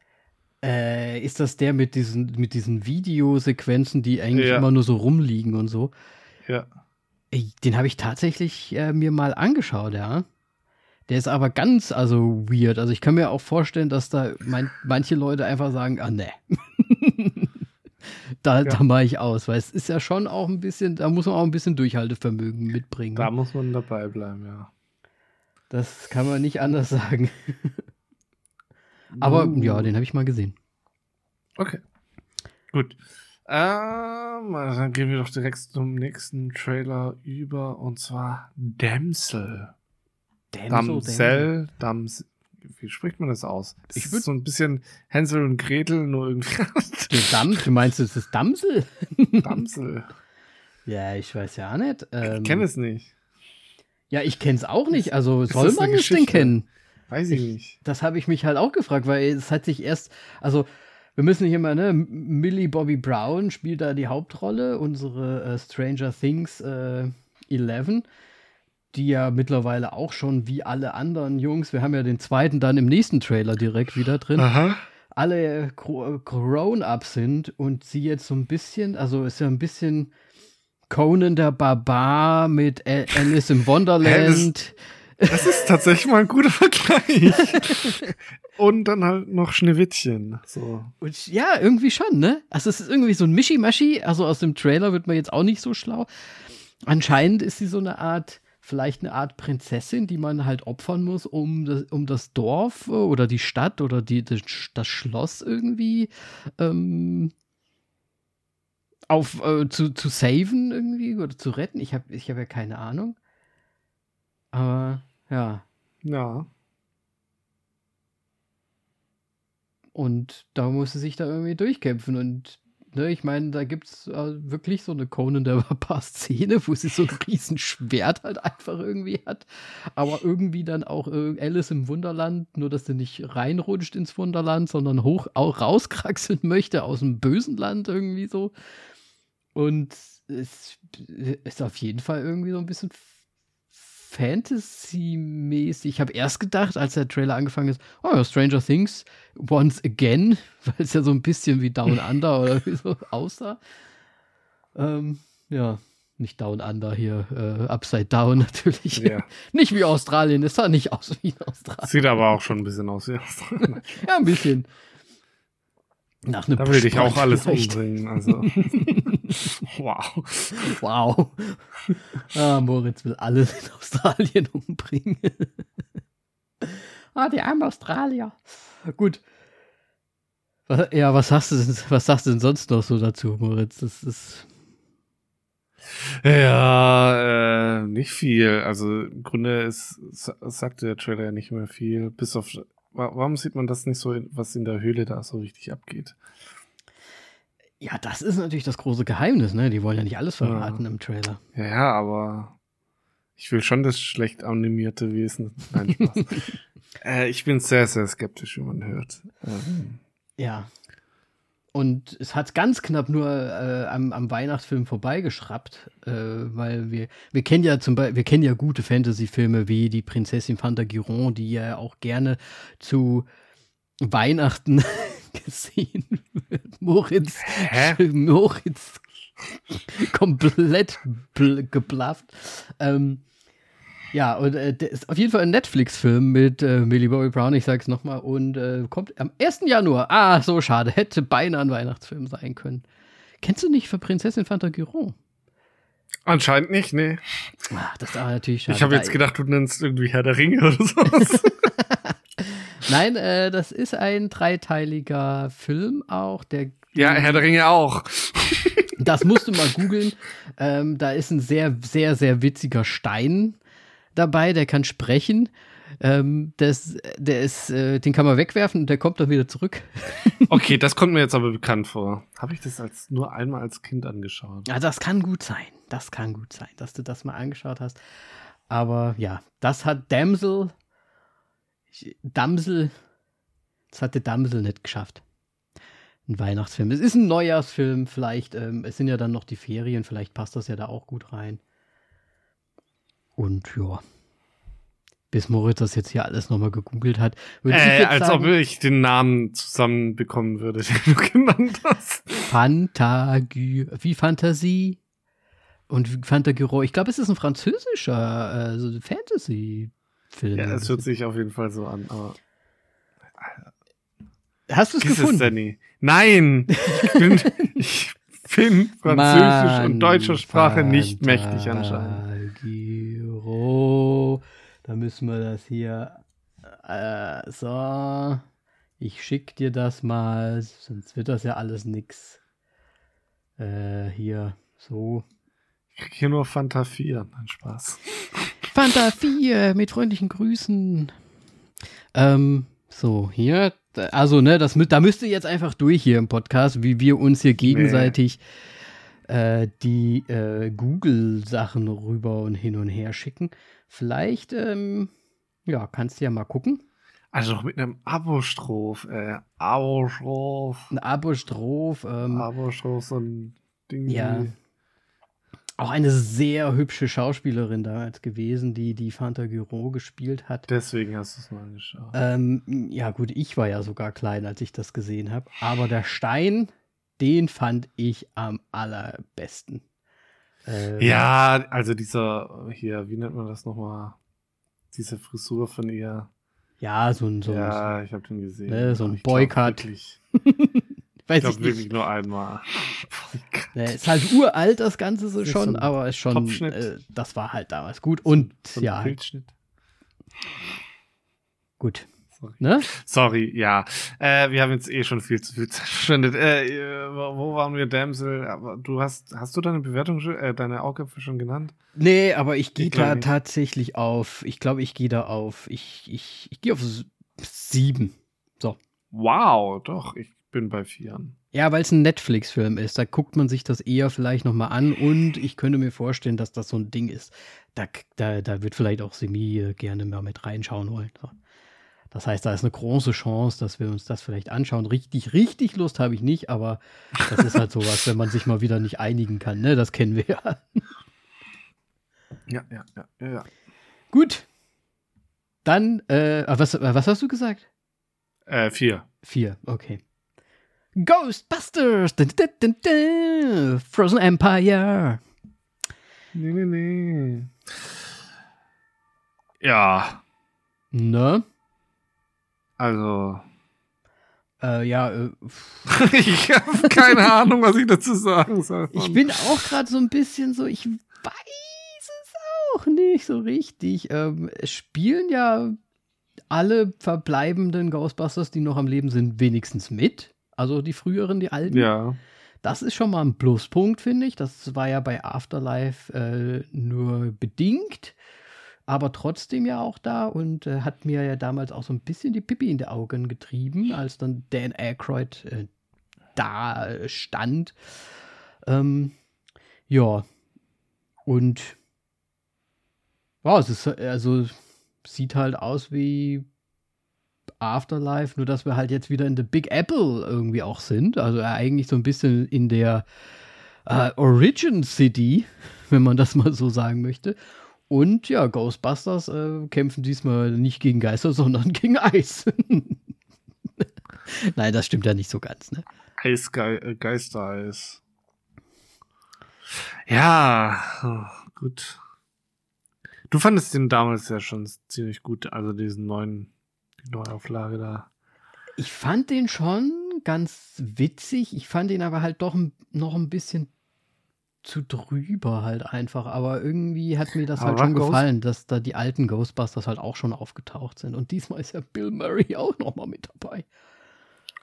Äh, ist das der mit diesen, mit diesen Videosequenzen, die eigentlich ja. immer nur so rumliegen und so? Ja. Den habe ich tatsächlich äh, mir mal angeschaut, ja. Der ist aber ganz, also weird. Also ich kann mir auch vorstellen, dass da mein, manche Leute einfach sagen, ah ne. da, ja. da mache ich aus, weil es ist ja schon auch ein bisschen, da muss man auch ein bisschen Durchhaltevermögen mitbringen. Da muss man dabei bleiben, ja. Das kann man nicht anders sagen. Aber Uh. ja, den habe ich mal gesehen. Okay. Gut. Ähm, dann gehen wir doch direkt zum nächsten Trailer über und zwar Damsel. Damsel, Damsel. Wie spricht man das aus? Das Ich ist würd- so ein bisschen Hänsel und Gretel, nur irgendwie Dam, du meinst, das ist Damsel? Damsel. Ja, ich weiß ja nicht. Ähm, Ich kenne es nicht. Ja, ich kenne es auch nicht. Also Ist soll man es denn kennen? Weiß ich nicht. Das habe ich mich halt auch gefragt, weil es hat sich erst, also wir müssen hier mal, ne, Millie Bobby Brown spielt da die Hauptrolle, unsere äh, Stranger Things äh, 11, die ja mittlerweile auch schon wie alle anderen Jungs, wir haben ja den zweiten dann im nächsten Trailer direkt wieder drin, Aha. alle gro- grown-up sind und sie jetzt so ein bisschen, also ist ja ein bisschen Conan der Barbar mit Alice im Wonderland. Das ist tatsächlich mal ein guter Vergleich. und dann halt noch Schneewittchen. So. Und ja, irgendwie schon, ne? Also es ist irgendwie so ein Mischi-Maschi. Also aus dem Trailer wird man jetzt auch nicht so schlau. Anscheinend ist sie so eine Art, vielleicht eine Art Prinzessin, die man halt opfern muss, um das, um das Dorf äh, oder die Stadt oder die, das, Schloss irgendwie ähm, auf äh, zu, zu saven irgendwie oder zu retten. Ich habe ich hab ja keine Ahnung. Aber ja. Ja. Und da muss sie sich da irgendwie durchkämpfen. Und ne, ich meine, da gibt es äh, wirklich so eine Conan der Barbar-Szene, wo sie so ein riesen Schwert halt einfach irgendwie hat. Aber irgendwie dann auch äh, Alice im Wunderland, nur dass sie nicht reinrutscht ins Wunderland, sondern hoch auch rauskraxeln möchte aus dem bösen Land irgendwie so. Und es ist auf jeden Fall irgendwie so ein bisschen Fantasy-mäßig. Ich habe erst gedacht, als der Trailer angefangen ist, oh ja, Stranger Things once again, weil es ja so ein bisschen wie Down Under oder wie so aussah. Ähm, ja, nicht Down Under hier, äh, Upside Down natürlich. ja. Nicht wie Australien, es sah nicht aus wie Australien. Sieht aber auch schon ein bisschen aus wie Australien. Ja, ein bisschen. Nach einem Da will ich auch alles vielleicht. umbringen. Also. wow. Wow. Ah, Moritz will alles in Australien umbringen. ah, die armen Australier. Gut. Was, ja, was sagst, du denn, was sagst du denn sonst noch so dazu, Moritz? Das ist. Ja, äh, nicht viel. Also im Grunde ist, sa- sagt der Trailer ja nicht mehr viel. Bis auf. Wa- Warum sieht man das nicht so, was in der Höhle da so richtig abgeht? Ja, das ist natürlich das große Geheimnis, ne? Die wollen ja nicht alles verraten im Trailer. Ja, ja, aber ich will schon das schlecht animierte Wesen. Nein, Spaß. äh, ich bin sehr, sehr skeptisch, wie man hört. Ähm, Ja. Und es hat ganz knapp nur äh, am, am Weihnachtsfilm vorbeigeschraubt, äh, weil wir, wir kennen ja zum Beispiel, wir kennen ja gute Fantasy-Filme wie die Prinzessin Fantagiron, die ja auch gerne zu Weihnachten gesehen wird. Moritz, Hä? Moritz komplett bl- geblufft. Ähm, ja, und äh, der ist auf jeden Fall ein Netflix-Film mit äh, Millie Bobby Brown, ich sag's nochmal, und äh, kommt am 1. Januar. Ah, so schade, hätte beinahe ein Weihnachtsfilm sein können. Kennst du nicht für Prinzessin Fantagiron? Anscheinend nicht, nee. Ah, das ist aber natürlich schade. Ich habe jetzt Da- gedacht, du nennst irgendwie Herr der Ringe oder sowas. Nein, äh, das ist ein dreiteiliger Film auch, der ja, Herr der Ringe auch. Das musst du mal googeln. Ähm, da ist ein sehr, sehr, sehr witziger Stein dabei, der kann sprechen. Ähm, das, der ist, äh, den kann man wegwerfen und der kommt dann wieder zurück. Okay, das kommt mir jetzt aber bekannt vor. Habe ich das als nur einmal als Kind angeschaut? Ja, das kann gut sein. Das kann gut sein, dass du das mal angeschaut hast. Aber ja, das hat Damsel, ich- Damsel, das hat der Damsel nicht geschafft. Ein Weihnachtsfilm. Es ist ein Neujahrsfilm, vielleicht, ähm, es sind ja dann noch die Ferien, vielleicht passt das ja da auch gut rein. Und ja. Bis Moritz das jetzt hier alles nochmal gegoogelt hat, würde ich Äh, als sagen, ob ich den Namen zusammenbekommen würde, den du genannt hast. Fantagie, wie Fantasie und wie Fantagiro. Ich glaube, es ist ein französischer äh, so Fantasy-Film. Ja, es hört sich auf jeden Fall so an. Aber Hast du es gefunden? Danny? Nein! Ich bin, ich bin Französisch und deutscher Sprache nicht mächtig anscheinend. Fantagiro. Da müssen wir das hier. Äh, so. Ich schick dir das mal, sonst wird das ja alles nix. Äh, hier, so. Ich krieg hier nur Fanta 4. Nein, Spaß. Fanta 4 mit freundlichen Grüßen. Ähm, so, hier. Also, ne, das, da müsst ihr jetzt einfach durch hier im Podcast, wie wir uns hier gegenseitig nee. Äh, die äh, Google-Sachen rüber und hin und her schicken. Vielleicht, ähm, ja, kannst du ja mal gucken. Also noch mit einem Abostroph, äh, Abostroph. Ein Abostroph. Ähm, Abostroph, so ein Ding. Ja. Auch eine sehr hübsche Schauspielerin damals gewesen, die die Fanta Giro gespielt hat. Deswegen hast du es mal angeschaut. Ähm, ja, gut, ich war ja sogar klein, als ich das gesehen habe. Aber der Stein, den fand ich am allerbesten. Ähm, ja, also dieser, hier, wie nennt man das nochmal? Diese Frisur von ihr. Ja, so ein. So ja, ich habe den gesehen. Ne, so ein Boycott. Weiß ich glaube wirklich nur einmal. ne, ist halt uralt, das Ganze so schon, so aber ist schon. Äh, das war halt damals gut. Und so ja. Bildschnitt. Gut. Sorry. Ne? Sorry, ja. Äh, wir haben jetzt eh schon viel zu viel Zeit verschwendet. Äh, wo waren wir, Damsel? Aber du hast, hast du deine Bewertung, äh, deine Augäpfel schon genannt? Nee, aber ich gehe da nicht. tatsächlich auf, ich glaube, ich gehe da auf, ich, ich, ich gehe auf sieben. So. Wow, doch, ich bin bei vier. Ja, weil es ein Netflix-Film ist, da guckt man sich das eher vielleicht nochmal an und ich könnte mir vorstellen, dass das so ein Ding ist. Da, da, da wird vielleicht auch Semi äh, gerne mal mit reinschauen wollen. So. Das heißt, da ist eine große Chance, dass wir uns das vielleicht anschauen. Richtig, richtig Lust habe ich nicht, aber das ist halt sowas, wenn man sich mal wieder nicht einigen kann, ne? Das kennen wir ja. Ja, ja, ja, ja. Gut. Dann, äh, was, was hast du gesagt? Äh, vier. Vier, okay. Ghostbusters! Dun, dun, dun, Frozen Empire! Nee, nee, nee. Ja. Ne? Also. Äh, ja, äh, ich habe keine Ahnung, was ich dazu sagen soll. Ich bin auch gerade so ein bisschen so, ich weiß es auch nicht so richtig. Ähm, es spielen ja alle verbleibenden Ghostbusters, die noch am Leben sind, wenigstens mit. Also die früheren, die alten. Ja. Das ist schon mal ein Pluspunkt, finde ich. Das war ja bei Afterlife äh, nur bedingt aber trotzdem ja auch da und äh, hat mir ja damals auch so ein bisschen die Pippi in die Augen getrieben, als dann Dan Aykroyd äh, da stand. Ähm, ja, und wow, es ist also sieht halt aus wie Afterlife, nur dass wir halt jetzt wieder in The Big Apple irgendwie auch sind. Also eigentlich so ein bisschen in der äh, Origin City, wenn man das mal so sagen möchte. Und ja, Ghostbusters äh, kämpfen diesmal nicht gegen Geister, sondern gegen Eis. Nein, das stimmt ja nicht so ganz, ne? Eisge äh, Geistereis. Ja, oh, gut. Du fandest den damals ja schon ziemlich gut, also diesen neuen, die Neuauflage da. Ich fand den schon ganz witzig. Ich fand ihn aber halt doch noch ein bisschen zu drüber halt einfach. Aber irgendwie hat mir das aber halt schon gefallen, dass da die alten Ghostbusters halt auch schon aufgetaucht sind. Und diesmal ist ja Bill Murray auch nochmal mit dabei.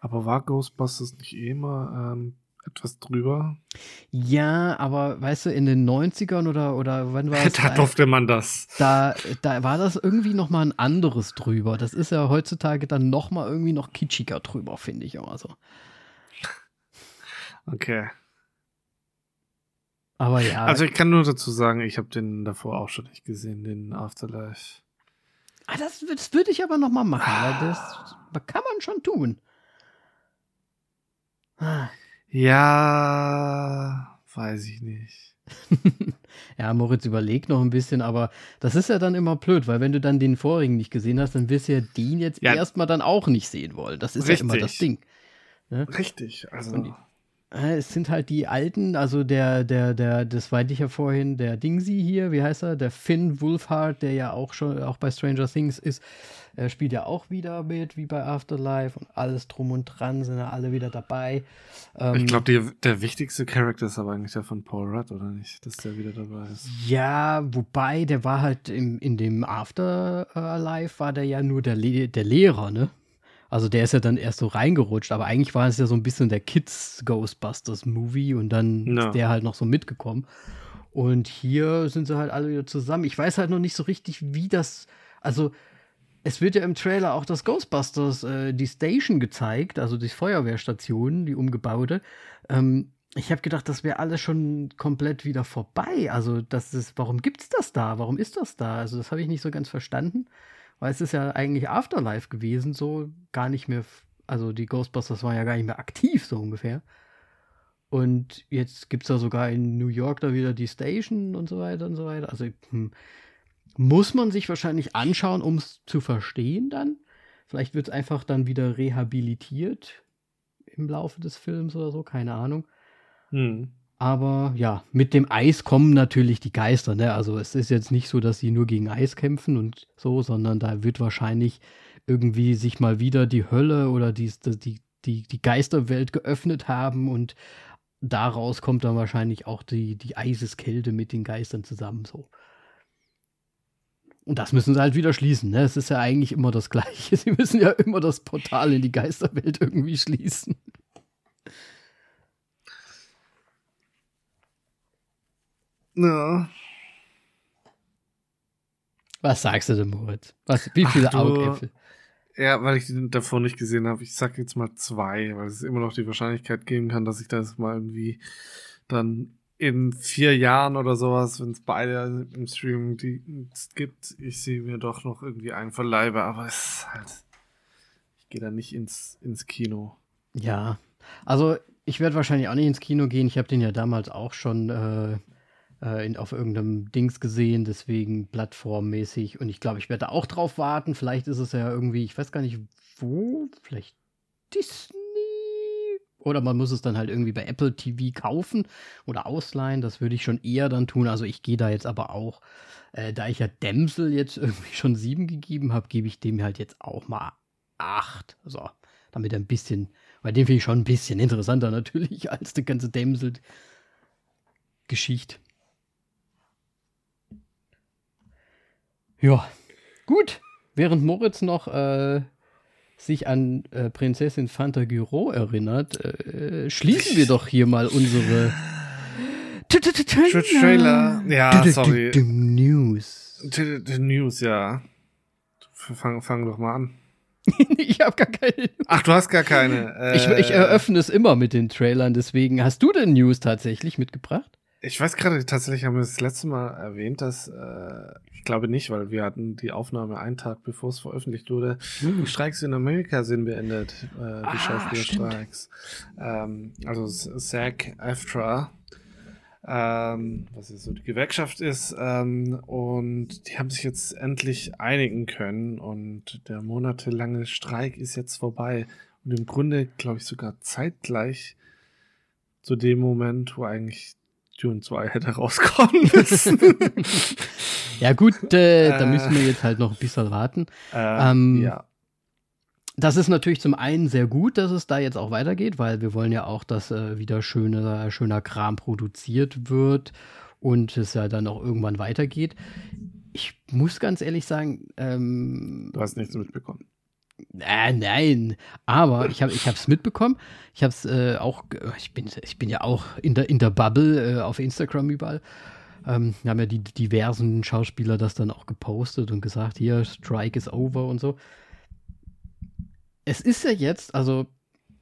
Aber war Ghostbusters nicht eh immer ähm, etwas drüber? Ja, aber weißt du, in den 90ern oder, oder wann war es? da durfte man das. Da, da war das irgendwie nochmal ein anderes drüber. Das ist ja heutzutage dann nochmal irgendwie noch kitschiger drüber, finde ich immer so. Okay. Aber ja. Also ich kann nur dazu sagen, ich habe den davor auch schon nicht gesehen, den Afterlife. Ah, das, das würde ich aber noch mal machen, weil das, das kann man schon tun. Ja, weiß ich nicht. ja, Moritz überlegt noch ein bisschen, aber das ist ja dann immer blöd, weil wenn du dann den vorigen nicht gesehen hast, dann wirst du ja den jetzt ja. erstmal dann auch nicht sehen wollen. Das ist Richtig. ja immer das Ding. Ne? Richtig, also. Äh, es sind halt die alten, also der, der, der, das meinte ich ja vorhin, der Dingsy hier, wie heißt er? Der Finn Wolfhard, der ja auch schon auch bei Stranger Things ist, er spielt ja auch wieder mit, wie bei Afterlife und alles drum und dran, sind ja alle wieder dabei. Ähm, ich glaube, der wichtigste Charakter ist aber eigentlich der von Paul Rudd, oder nicht? Dass der wieder dabei ist. Ja, wobei, der war halt im, in dem Afterlife, war der ja nur der, Le der Lehrer, ne? Also der ist ja dann erst so reingerutscht, aber eigentlich war es ja so ein bisschen der Kids Ghostbusters Movie und dann no. ist der halt noch so mitgekommen. Und hier sind sie halt alle wieder zusammen. Ich weiß halt noch nicht so richtig, wie das, also es wird ja im Trailer auch das Ghostbusters, äh, die Station gezeigt, also die Feuerwehrstation, die umgebaute. Ähm, ich habe gedacht, das wäre alles schon komplett wieder vorbei. Also, das ist, warum gibt's das da? Warum ist das da? Also, das habe ich nicht so ganz verstanden weil es ist ja eigentlich Afterlife gewesen, so gar nicht mehr, also die Ghostbusters waren ja gar nicht mehr aktiv, so ungefähr. Und jetzt gibt es da sogar in New York da wieder die Station und so weiter und so weiter. Also hm, muss man sich wahrscheinlich anschauen, um es zu verstehen dann. Vielleicht wird es einfach dann wieder rehabilitiert im Laufe des Films oder so, keine Ahnung. Hm. Aber ja, mit dem Eis kommen natürlich die Geister. Ne? Also es ist jetzt nicht so, dass sie nur gegen Eis kämpfen und so, sondern da wird wahrscheinlich irgendwie sich mal wieder die Hölle oder die, die, die, die Geisterwelt geöffnet haben und daraus kommt dann wahrscheinlich auch die, die Eiseskälte mit den Geistern zusammen so. Und das müssen sie halt wieder schließen. Ne? Es ist ja eigentlich immer das Gleiche. Sie müssen ja immer das Portal in die Geisterwelt irgendwie schließen. Ja. Was sagst du denn, Moritz? Was, wie viele Ach, Augäpfel? Ja, weil ich den davor nicht gesehen habe. Ich sag jetzt mal zwei, weil es immer noch die Wahrscheinlichkeit geben kann, dass ich das mal irgendwie dann in vier Jahren oder sowas, wenn es beide im Streaming gibt, ich sehe mir doch noch irgendwie einen verleibe, aber es ist halt, ich gehe da nicht ins, ins Kino. Ja, also ich werde wahrscheinlich auch nicht ins Kino gehen. Ich habe den ja damals auch schon äh, äh, in, auf irgendeinem Dings gesehen, deswegen plattformmäßig. Und ich glaube, ich werde auch drauf warten. Vielleicht ist es ja irgendwie, ich weiß gar nicht wo, vielleicht Disney. Oder man muss es dann halt irgendwie bei Apple TV kaufen oder ausleihen. Das würde ich schon eher dann tun. Also ich gehe da jetzt aber auch, äh, da ich ja Dämsel jetzt irgendwie schon sieben gegeben habe, gebe ich dem halt jetzt auch mal acht. So, damit er ein bisschen, weil den finde ich schon ein bisschen interessanter natürlich als die ganze Dämsel-Geschichte. Ja, gut. Während Moritz noch äh, sich an äh, Prinzessin Fanta Gyro erinnert, äh, schließen wir doch hier mal unsere Trailer. Ja, sorry. News. News, ja. Fang, fang doch mal an. ich habe gar keine. Ach, du hast gar keine. ich, ich eröffne es immer mit den Trailern, deswegen hast du denn News tatsächlich mitgebracht? Ich weiß gerade, tatsächlich haben wir das letzte Mal erwähnt, dass äh, ich glaube nicht, weil wir hatten die Aufnahme einen Tag bevor es veröffentlicht wurde. Hm. Die Streiks in Amerika sind beendet, äh, die ah, Schauspielerstreiks. Ähm, also SAG AFTRA, ähm, was jetzt so die Gewerkschaft ist, ähm, und die haben sich jetzt endlich einigen können und der monatelange Streik ist jetzt vorbei und im Grunde, glaube ich, sogar zeitgleich zu dem Moment, wo eigentlich Dune 2 hätte rauskommen müssen. ja, gut, äh, äh, da müssen wir jetzt halt noch ein bisschen warten. Äh, ähm, ja. Das ist natürlich zum einen sehr gut, dass es da jetzt auch weitergeht, weil wir wollen ja auch, dass äh, wieder schöner, schöner Kram produziert wird und es ja dann auch irgendwann weitergeht. Ich muss ganz ehrlich sagen, ähm, du hast nichts mitbekommen. Äh, nein, aber ich habe es mitbekommen. Ich habe es äh, auch, ich bin, ich bin ja auch in der, in der Bubble äh, auf Instagram überall. Ähm, haben ja die diversen Schauspieler das dann auch gepostet und gesagt, hier, Strike is over und so. Es ist ja jetzt, also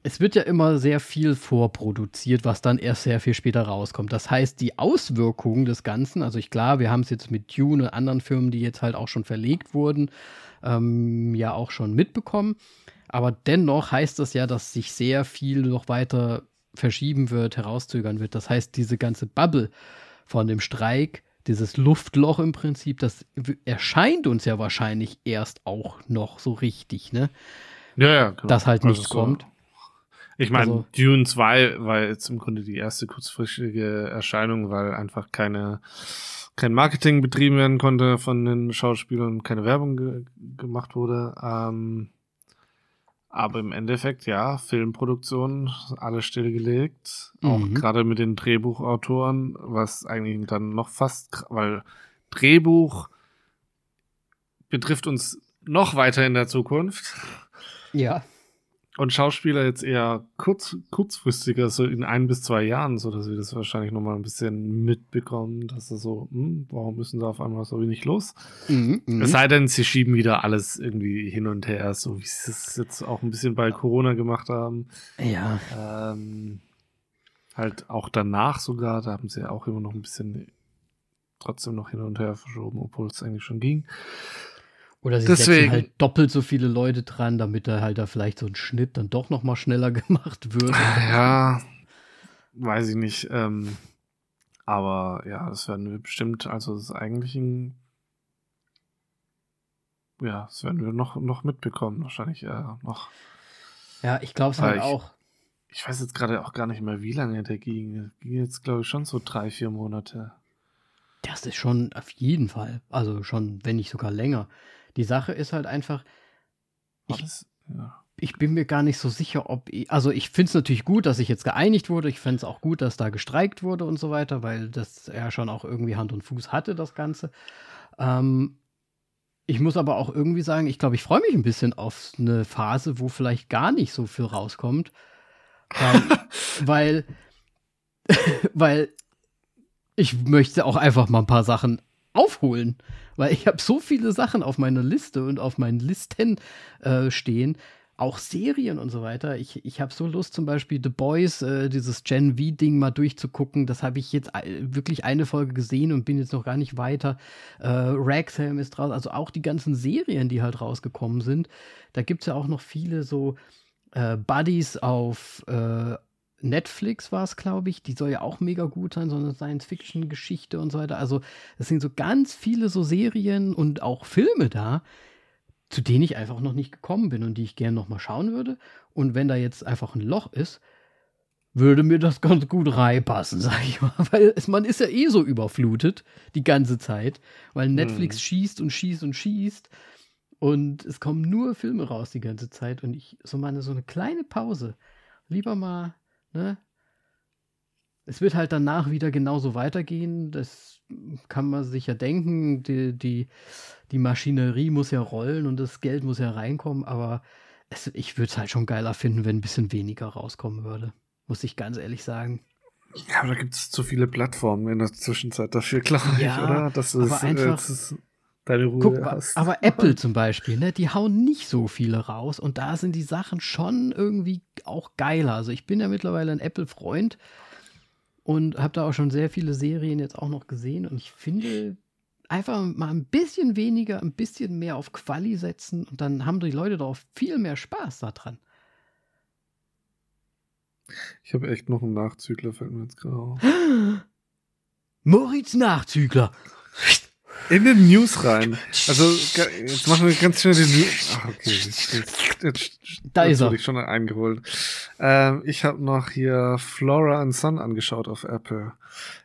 es wird ja immer sehr viel vorproduziert, was dann erst sehr viel später rauskommt. Das heißt, die Auswirkungen des Ganzen, also ich klar, wir haben es jetzt mit Dune und anderen Filmen, die jetzt halt auch schon verlegt wurden, ähm, ja auch schon mitbekommen. Aber dennoch heißt das ja, dass sich sehr viel noch weiter verschieben wird, herauszögern wird. Das heißt, diese ganze Bubble von dem Streik, dieses Luftloch im Prinzip, das erscheint uns ja wahrscheinlich erst auch noch so richtig, ne? Ja, ja, genau. Dass halt nichts also so, kommt. Ich meine, also, Dune 2 war jetzt im Grunde die erste kurzfristige Erscheinung, weil einfach keine kein Marketing betrieben werden konnte von den Schauspielern, keine Werbung ge gemacht wurde. Ähm, aber im Endeffekt, ja, Filmproduktion, alles stillgelegt. Mhm. Auch gerade mit den Drehbuchautoren, was eigentlich dann noch fast, weil Drehbuch betrifft uns noch weiter in der Zukunft. Ja. Und Schauspieler jetzt eher kurz, kurzfristiger, so in ein bis zwei Jahren, so dass wir das wahrscheinlich nochmal ein bisschen mitbekommen, dass das so, hm, warum müssen da auf einmal so wenig los? Mhm, es sei denn, sie schieben wieder alles irgendwie hin und her, so wie sie es jetzt auch ein bisschen bei Corona gemacht haben. Ja. Ähm, halt auch danach sogar, da haben sie ja auch immer noch ein bisschen trotzdem noch hin und her verschoben, obwohl es eigentlich schon ging. Oder sie Deswegen. setzen halt doppelt so viele Leute dran, damit da halt da vielleicht so ein Schnitt dann doch noch mal schneller gemacht wird. Ja, weiß ich nicht. Ähm, aber ja, das werden wir bestimmt, also das ist eigentlich ein ja, das werden wir noch, noch mitbekommen, wahrscheinlich äh, noch. Ja, ich glaube es halt ich, auch. Ich weiß jetzt gerade auch gar nicht mehr, wie lange der ging. Der ging jetzt, glaube ich, schon so drei, vier Monate. Das ist schon auf jeden Fall. Also schon, wenn nicht sogar länger. Die Sache ist halt einfach, ich, ja. ich bin mir gar nicht so sicher, ob, ich, also ich finde es natürlich gut, dass sich jetzt geeinigt wurde. Ich finde es auch gut, dass da gestreikt wurde und so weiter, weil das ja schon auch irgendwie Hand und Fuß hatte, das Ganze. Ähm, ich muss aber auch irgendwie sagen, ich glaube, ich freue mich ein bisschen auf eine Phase, wo vielleicht gar nicht so viel rauskommt. Ähm, weil, weil ich möchte auch einfach mal ein paar Sachen aufholen, weil ich habe so viele Sachen auf meiner Liste und auf meinen Listen äh, stehen, auch Serien und so weiter. Ich, ich habe so Lust, zum Beispiel The Boys, äh, dieses Gen V-Ding mal durchzugucken. Das habe ich jetzt wirklich eine Folge gesehen und bin jetzt noch gar nicht weiter. Äh, Ragshelm ist draus, also auch die ganzen Serien, die halt rausgekommen sind. Da gibt es ja auch noch viele so äh, Buddies auf, äh, Netflix war es, glaube ich. Die soll ja auch mega gut sein, so eine Science-Fiction-Geschichte und so weiter. Also, es sind so ganz viele so Serien und auch Filme da, zu denen ich einfach noch nicht gekommen bin und die ich gerne noch mal schauen würde. Und wenn da jetzt einfach ein Loch ist, würde mir das ganz gut reinpassen, sag ich mal. Weil es, man ist ja eh so überflutet die ganze Zeit, weil Netflix hm. schießt und schießt und schießt. Und es kommen nur Filme raus die ganze Zeit. Und ich so meine, so eine kleine Pause. Lieber mal ne? Es wird halt danach wieder genauso weitergehen. Das kann man sich ja denken. Die, die, die Maschinerie muss ja rollen und das Geld muss ja reinkommen. Aber es, ich würde es halt schon geiler finden, wenn ein bisschen weniger rauskommen würde. Muss ich ganz ehrlich sagen. Ja, aber da gibt es zu viele Plattformen in der Zwischenzeit dafür, glaube ja, ich, oder? Das ist, aber einfach, äh, ist deine Ruhe Guck, hast. Aber Apple zum Beispiel, ne, die hauen nicht so viele raus und da sind die Sachen schon irgendwie auch geiler. Also ich bin ja mittlerweile ein Apple-Freund und habe da auch schon sehr viele Serien jetzt auch noch gesehen und ich finde einfach mal ein bisschen weniger, ein bisschen mehr auf Quali setzen und dann haben die Leute darauf viel mehr Spaß daran. Ich habe echt noch einen Nachzügler, fällt mir jetzt gerade auf. Moritz Nachzügler. In den News rein. Also, jetzt machen wir ganz schnell den News. Ach, okay. Jetzt, jetzt, jetzt, da ist er. ich schon eingeholt. Ähm, ich habe noch hier Flora and Son angeschaut auf Apple.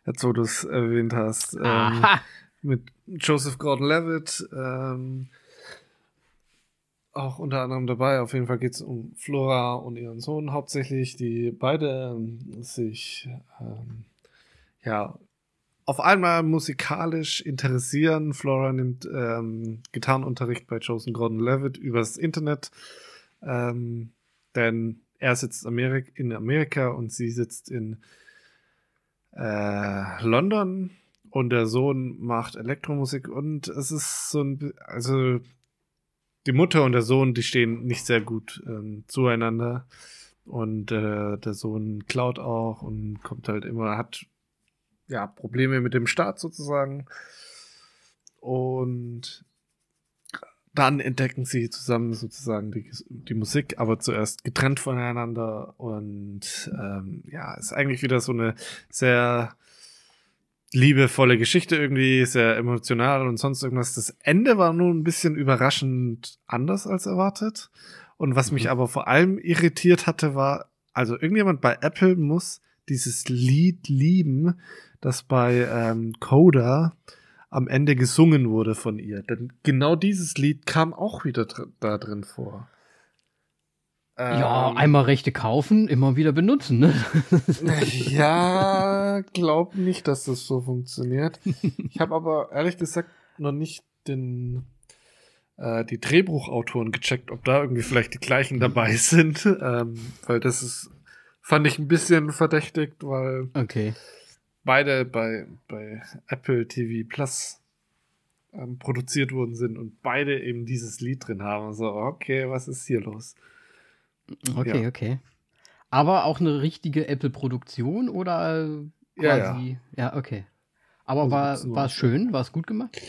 Jetzt, wo du es erwähnt hast. Ähm, mit Joseph Gordon-Levitt. Ähm, auch unter anderem dabei. Auf jeden Fall geht es um Flora und ihren Sohn hauptsächlich, die beide ähm, sich ähm, ja auf einmal musikalisch interessieren. Flora nimmt ähm, Gitarrenunterricht bei Joseph Gordon-Levitt übers Internet, ähm, denn er sitzt Amerik in Amerika und sie sitzt in äh, London. Und der Sohn macht Elektromusik und es ist so ein, also die Mutter und der Sohn, die stehen nicht sehr gut ähm, zueinander. Und äh, der Sohn klaut auch und kommt halt immer, hat ja, Probleme mit dem Staat sozusagen. Und dann entdecken sie zusammen sozusagen die, die Musik, aber zuerst getrennt voneinander. Und ähm, ja, ist eigentlich wieder so eine sehr liebevolle Geschichte irgendwie, sehr emotional und sonst irgendwas. Das Ende war nun ein bisschen überraschend anders als erwartet. Und was mich mhm. aber vor allem irritiert hatte, war also irgendjemand bei Apple muss dieses Lied lieben, das bei ähm, Coda am Ende gesungen wurde von ihr. Denn genau dieses Lied kam auch wieder dr da drin vor. Ja, ähm, einmal Rechte kaufen, immer wieder benutzen, ne? ja, glaub nicht, dass das so funktioniert. Ich habe aber ehrlich gesagt noch nicht den äh, die Drehbuchautoren gecheckt, ob da irgendwie vielleicht die gleichen mhm. dabei sind, ähm, weil das ist fand ich ein bisschen verdächtigt, weil okay. Beide bei bei Apple TV Plus ähm, produziert worden sind und beide eben dieses Lied drin haben. So, okay, was ist hier los? Okay, ja. okay. Aber auch eine richtige Apple-Produktion oder quasi? Ja, ja. ja okay. Aber also, war, war es schön? War es gut gemacht?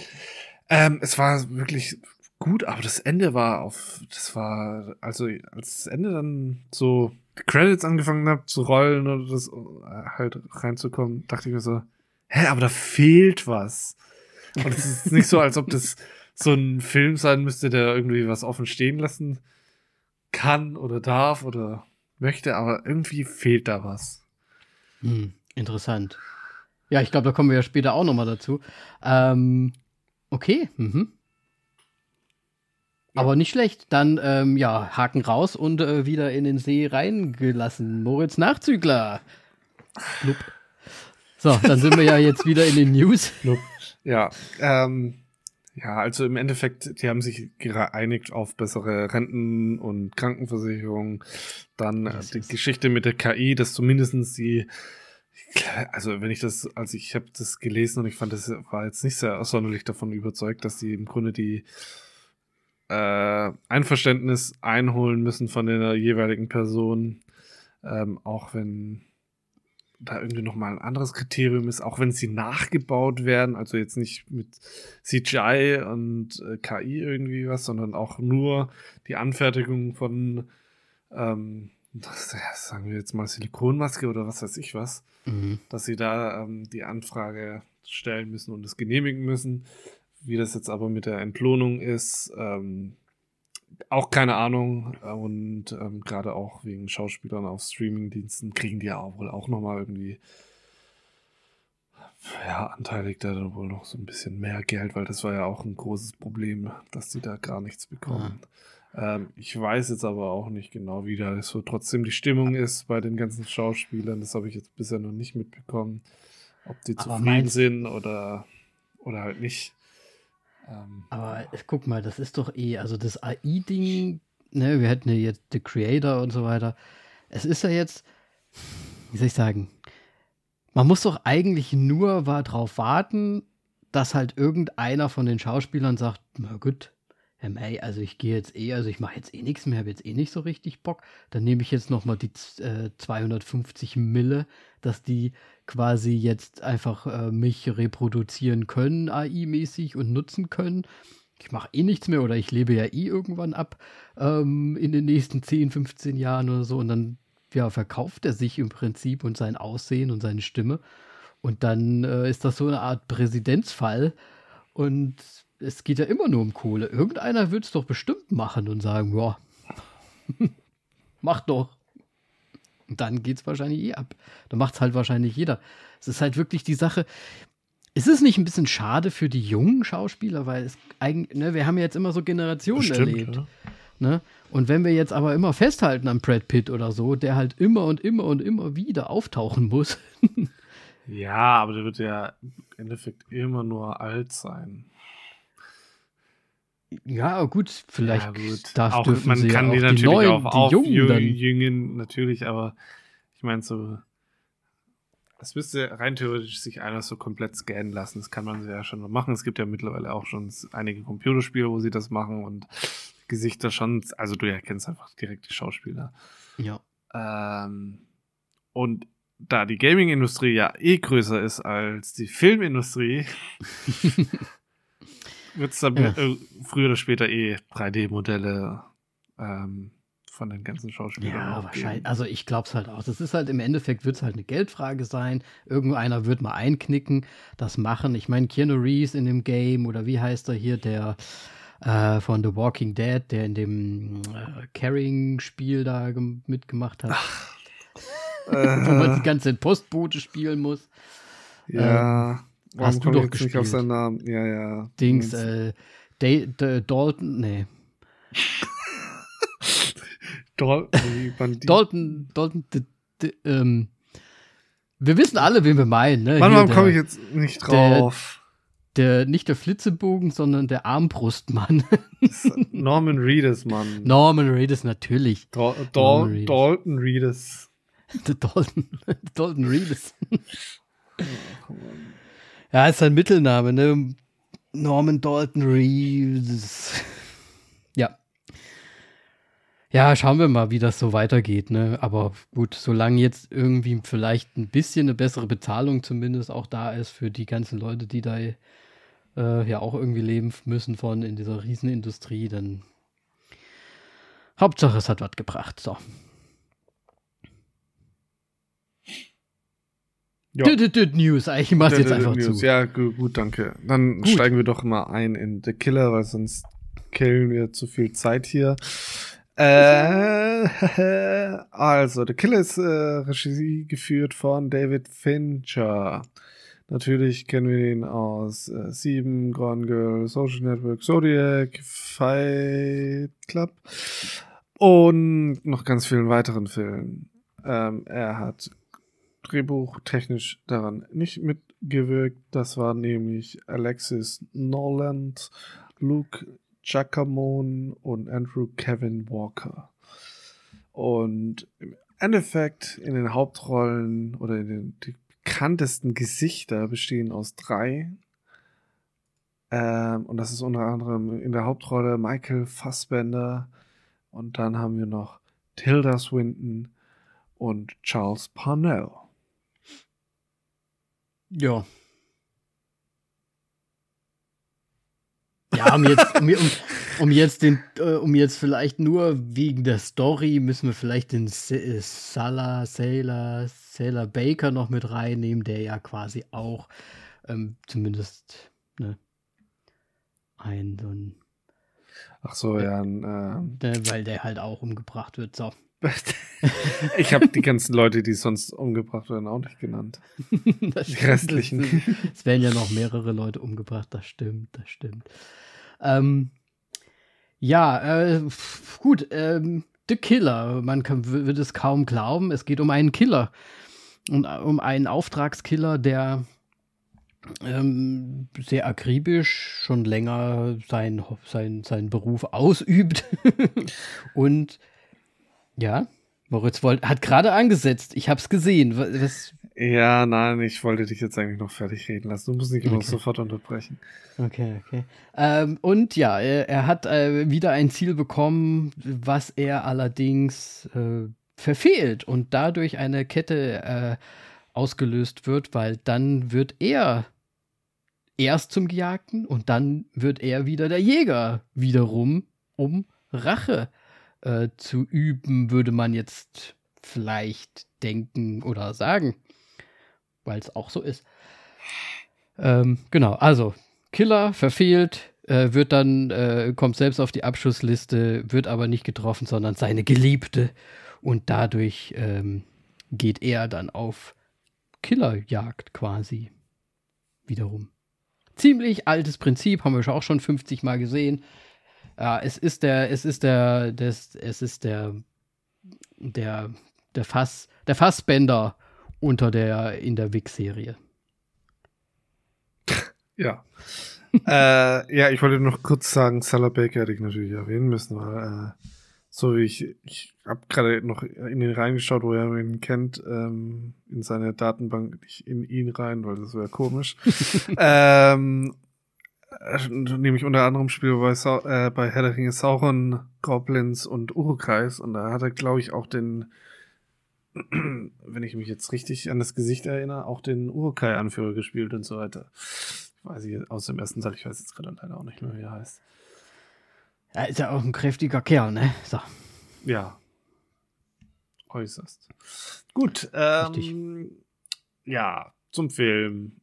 Ähm, es war wirklich gut, aber das Ende war auf, das war, also als das Ende dann so Credits angefangen hat zu rollen oder das äh, halt reinzukommen, dachte ich mir so, hä, aber da fehlt was. Und es ist nicht so, als ob das so ein Film sein müsste, der irgendwie was offen stehen lassen kann oder darf oder möchte, aber irgendwie fehlt da was. Hm, interessant. Ja, ich glaube, da kommen wir ja später auch nochmal dazu. Ähm, okay, mhm. Aber nicht schlecht. Dann, ähm, ja, Haken raus und äh, wieder in den See reingelassen. Moritz Nachzügler. Blub. So, dann sind wir ja jetzt wieder in den News. Ja, ähm, ja, also im Endeffekt, die haben sich geeinigt auf bessere Renten und Krankenversicherung. Dann äh, die Geschichte mit der KI, dass zumindestens die, also wenn ich das, also ich habe das gelesen und ich fand, das war jetzt nicht sehr sonderlich davon überzeugt, dass die im Grunde die äh, Einverständnis einholen müssen von der jeweiligen Person, ähm, auch wenn da irgendwie nochmal ein anderes Kriterium ist, auch wenn sie nachgebaut werden, also jetzt nicht mit CGI und äh, KI irgendwie was, sondern auch nur die Anfertigung von, ähm, das, sagen wir jetzt mal Silikonmaske oder was weiß ich was, mhm. dass sie da ähm, die Anfrage stellen müssen und es genehmigen müssen. Wie das jetzt aber mit der Entlohnung ist, ähm, auch keine Ahnung. Und ähm, gerade auch wegen Schauspielern auf Streamingdiensten kriegen die ja auch wohl auch nochmal irgendwie ja, anteilig da dann wohl noch so ein bisschen mehr Geld, weil das war ja auch ein großes Problem, dass die da gar nichts bekommen. Ja. Ähm, ich weiß jetzt aber auch nicht genau, wie da so trotzdem die Stimmung ist bei den ganzen Schauspielern. Das habe ich jetzt bisher noch nicht mitbekommen. Ob die aber zufrieden sind oder, oder halt nicht. Ähm, Aber guck mal, das ist doch eh, also das AI-Ding, ne, wir hätten ja jetzt The Creator und so weiter. Es ist ja jetzt, wie soll ich sagen, man muss doch eigentlich nur darauf warten, dass halt irgendeiner von den Schauspielern sagt, na gut, ey, also ich gehe jetzt eh, also ich mache jetzt eh nichts mehr, habe jetzt eh nicht so richtig Bock. Dann nehme ich jetzt noch mal die äh, 250 Mille, dass die quasi jetzt einfach äh, mich reproduzieren können, AI-mäßig und nutzen können. Ich mache eh nichts mehr oder ich lebe ja eh irgendwann ab ähm, in den nächsten 10, 15 Jahren oder so und dann ja, verkauft er sich im Prinzip und sein Aussehen und seine Stimme. Und dann äh, ist das so eine Art Präsidentsfall. Und es geht ja immer nur um Kohle. Irgendeiner wird es doch bestimmt machen und sagen, ja, mach doch. Und dann geht es wahrscheinlich eh ab. Dann macht es halt wahrscheinlich jeder. Es ist halt wirklich die Sache. Ist es nicht ein bisschen schade für die jungen Schauspieler, weil es eigentlich, ne, wir haben ja jetzt immer so Generationen Bestimmt, erlebt. Ja. Ne? Und wenn wir jetzt aber immer festhalten am Brad Pitt oder so, der halt immer und immer und immer wieder auftauchen muss. ja, aber der wird ja im Endeffekt immer nur alt sein. Ja, gut, vielleicht ja, gut. Das auch, dürfen man sie kann ja die natürlich die neuen, auch aufjüngen, natürlich, aber ich meine so, das müsste rein theoretisch sich einer so komplett scannen lassen. Das kann man ja schon machen. Es gibt ja mittlerweile auch schon einige Computerspiele, wo sie das machen und Gesichter schon, also du erkennst einfach direkt die Schauspieler. Ja. Ähm, und da die Gaming-Industrie ja eh größer ist als die Filmindustrie, wird es dann ja. äh, früher oder später eh 3D-Modelle ähm, von den ganzen Schauspielern. Ja, wahrscheinlich. Also ich glaube es halt auch. Das ist halt im Endeffekt wird es halt eine Geldfrage sein. Irgendeiner wird mal einknicken, das machen. Ich meine, Keanu Reeves in dem Game oder wie heißt er hier, der äh, von The Walking Dead, der in dem äh, Carrying-Spiel da mitgemacht hat. Ach. wo man die ganze Postbote spielen muss. Ja. Ähm, hast du doch jetzt gespielt. nicht auf seinen Namen? Ja, ja. Dings, äh, D D Dalton, nee. Dalton, Dalton, Dalton, ähm, wir wissen alle, wen wir meinen. Ne? Mann, warum komme ich jetzt nicht drauf? Der, der, nicht der Flitzebogen, sondern der Armbrustmann. Norman Reedus, Mann. Norman Reedus, natürlich. Da, da, Norman Reedus. Dalton Reedus. Der Dalton, Dalton Reedus. Oh, ja, ist sein Mittelname, ne? Norman Dalton Reeves. Ja. Ja, schauen wir mal, wie das so weitergeht, ne? Aber gut, solange jetzt irgendwie vielleicht ein bisschen eine bessere Bezahlung zumindest auch da ist für die ganzen Leute, die da äh, ja auch irgendwie leben müssen von in dieser Riesenindustrie, dann Hauptsache es hat was gebracht. So. Ja. News, ich mach's jetzt einfach News. zu. Ja, gut, danke. Dann gut. steigen wir doch mal ein in The Killer, weil sonst killen wir zu viel Zeit hier. Äh, also, The Killer ist äh, Regie geführt von David Fincher. Natürlich kennen wir ihn aus äh, Sieben, Gone Girl, Social Network, Zodiac, Fight Club und noch ganz vielen weiteren Filmen. Ähm, er hat drehbuchtechnisch daran nicht mitgewirkt. Das war nämlich Alexis Noland, Luke Giacamone und Andrew Kevin Walker. Und im Endeffekt in den Hauptrollen oder in den die bekanntesten Gesichter bestehen aus drei. Ähm, und das ist unter anderem in der Hauptrolle Michael Fassbender. Und dann haben wir noch Tilda Swinton und Charles Parnell. Ja. Ja, um jetzt, um, um, um jetzt den, äh, um jetzt vielleicht nur wegen der Story müssen wir vielleicht den äh, Salah, Sailor, Sailor Baker noch mit reinnehmen, der ja quasi auch ähm, zumindest ne, ein so ein Ach so, ja. Ein, äh, weil der halt auch umgebracht wird. So. ich habe die ganzen Leute, die sonst umgebracht werden, auch nicht genannt. das die restlichen. Es werden ja noch mehrere Leute umgebracht, das stimmt, das stimmt. Ähm, ja, äh, gut, ähm, The Killer. Man kann, wird es kaum glauben, es geht um einen Killer. Und äh, um einen Auftragskiller, der ähm, sehr akribisch schon länger sein, sein, seinen Beruf ausübt und ja, Moritz wollt, hat gerade angesetzt. Ich habe es gesehen. Was? Ja, nein, ich wollte dich jetzt eigentlich noch fertig reden lassen. Du musst nicht immer okay. sofort unterbrechen. Okay, okay. Ähm, und ja, er, er hat äh, wieder ein Ziel bekommen, was er allerdings äh, verfehlt und dadurch eine Kette äh, ausgelöst wird, weil dann wird er erst zum Gejagten und dann wird er wieder der Jäger wiederum, um Rache äh, zu üben, würde man jetzt vielleicht denken oder sagen, weil es auch so ist. Ähm, genau, also Killer verfehlt, äh, wird dann, äh, kommt selbst auf die Abschussliste, wird aber nicht getroffen, sondern seine Geliebte. Und dadurch ähm, geht er dann auf Killerjagd quasi wiederum. Ziemlich altes Prinzip, haben wir auch schon 50 Mal gesehen. Ja, es ist der, es ist der, des, es ist der, der, der Fass, der Fassbänder unter der, in der Wix-Serie. Ja. äh, ja, ich wollte noch kurz sagen, Salah Baker hätte ich natürlich erwähnen müssen, weil, äh, so wie ich, ich habe gerade noch in ihn reingeschaut, wo er ihn kennt, ähm, in seine Datenbank, nicht in ihn rein, weil das wäre komisch. ähm, äh, nämlich unter anderem Spiel bei, Sa äh, bei Herr der Ringe Sauron, Goblins und Urukais und da hat er, glaube ich, auch den, wenn ich mich jetzt richtig an das Gesicht erinnere, auch den Urukai-Anführer gespielt und so weiter. Weiß ich aus dem ersten Teil, ich weiß jetzt gerade leider auch nicht mehr, wie er heißt. Er ist ja auch ein kräftiger Kerl, ne? So. Ja. Äußerst. Gut, ähm, ja, zum Film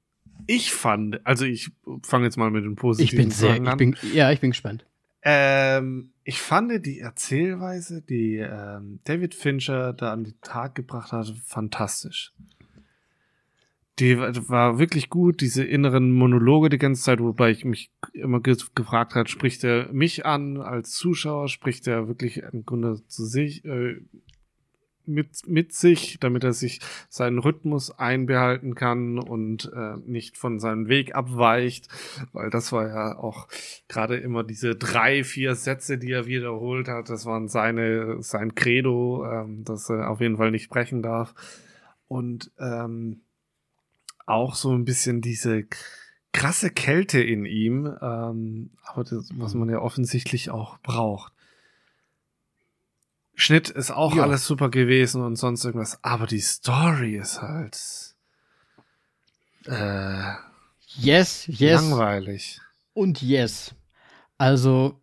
ich fand, also ich fange jetzt mal mit den positiven ich bin sehr, Fragen an. Ich bin, ja, ich bin gespannt. Ähm, ich fand die Erzählweise, die ähm, David Fincher da an den Tag gebracht hat, fantastisch. Die war wirklich gut, diese inneren Monologe die ganze Zeit, wobei ich mich immer ge gefragt hat, spricht er mich an als Zuschauer, spricht er wirklich im Grunde zu sich, äh, mit, mit sich, damit er sich seinen Rhythmus einbehalten kann und äh, nicht von seinem Weg abweicht, weil das war ja auch gerade immer diese drei, vier Sätze, die er wiederholt hat, das waren seine, sein Credo, ähm, dass er auf jeden Fall nicht brechen darf. Und ähm, auch so ein bisschen diese krasse Kälte in ihm, ähm, aber das, was man ja offensichtlich auch braucht. Schnitt ist auch ja. alles super gewesen und sonst irgendwas, aber die Story ist halt äh, yes, yes langweilig und yes. Also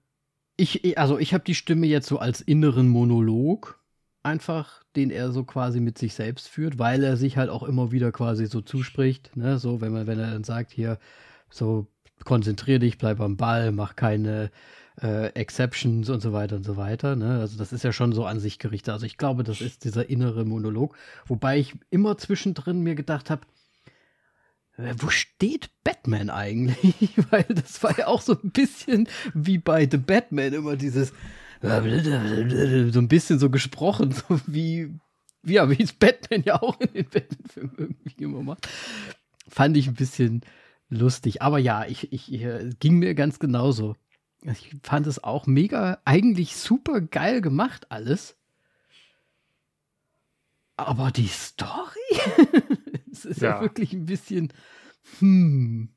ich, also ich habe die Stimme jetzt so als inneren Monolog einfach, den er so quasi mit sich selbst führt, weil er sich halt auch immer wieder quasi so zuspricht, ne, so wenn man wenn er dann sagt hier so konzentrier dich, bleib am Ball, mach keine äh, Exceptions und so weiter und so weiter. Ne? Also das ist ja schon so an sich gerichtet. Also ich glaube, das ist dieser innere Monolog. Wobei ich immer zwischendrin mir gedacht habe, äh, wo steht Batman eigentlich? Weil das war ja auch so ein bisschen wie bei The Batman immer dieses so ein bisschen so gesprochen, so wie, ja, wie es Batman ja auch in den Batman-Filmen irgendwie immer macht. Fand ich ein bisschen lustig. Aber ja, ich, ich, äh, ging mir ganz genauso. Ich fand es auch mega, eigentlich super geil gemacht, alles. Aber die Story? es ist ja. ja. wirklich ein bisschen. Hm.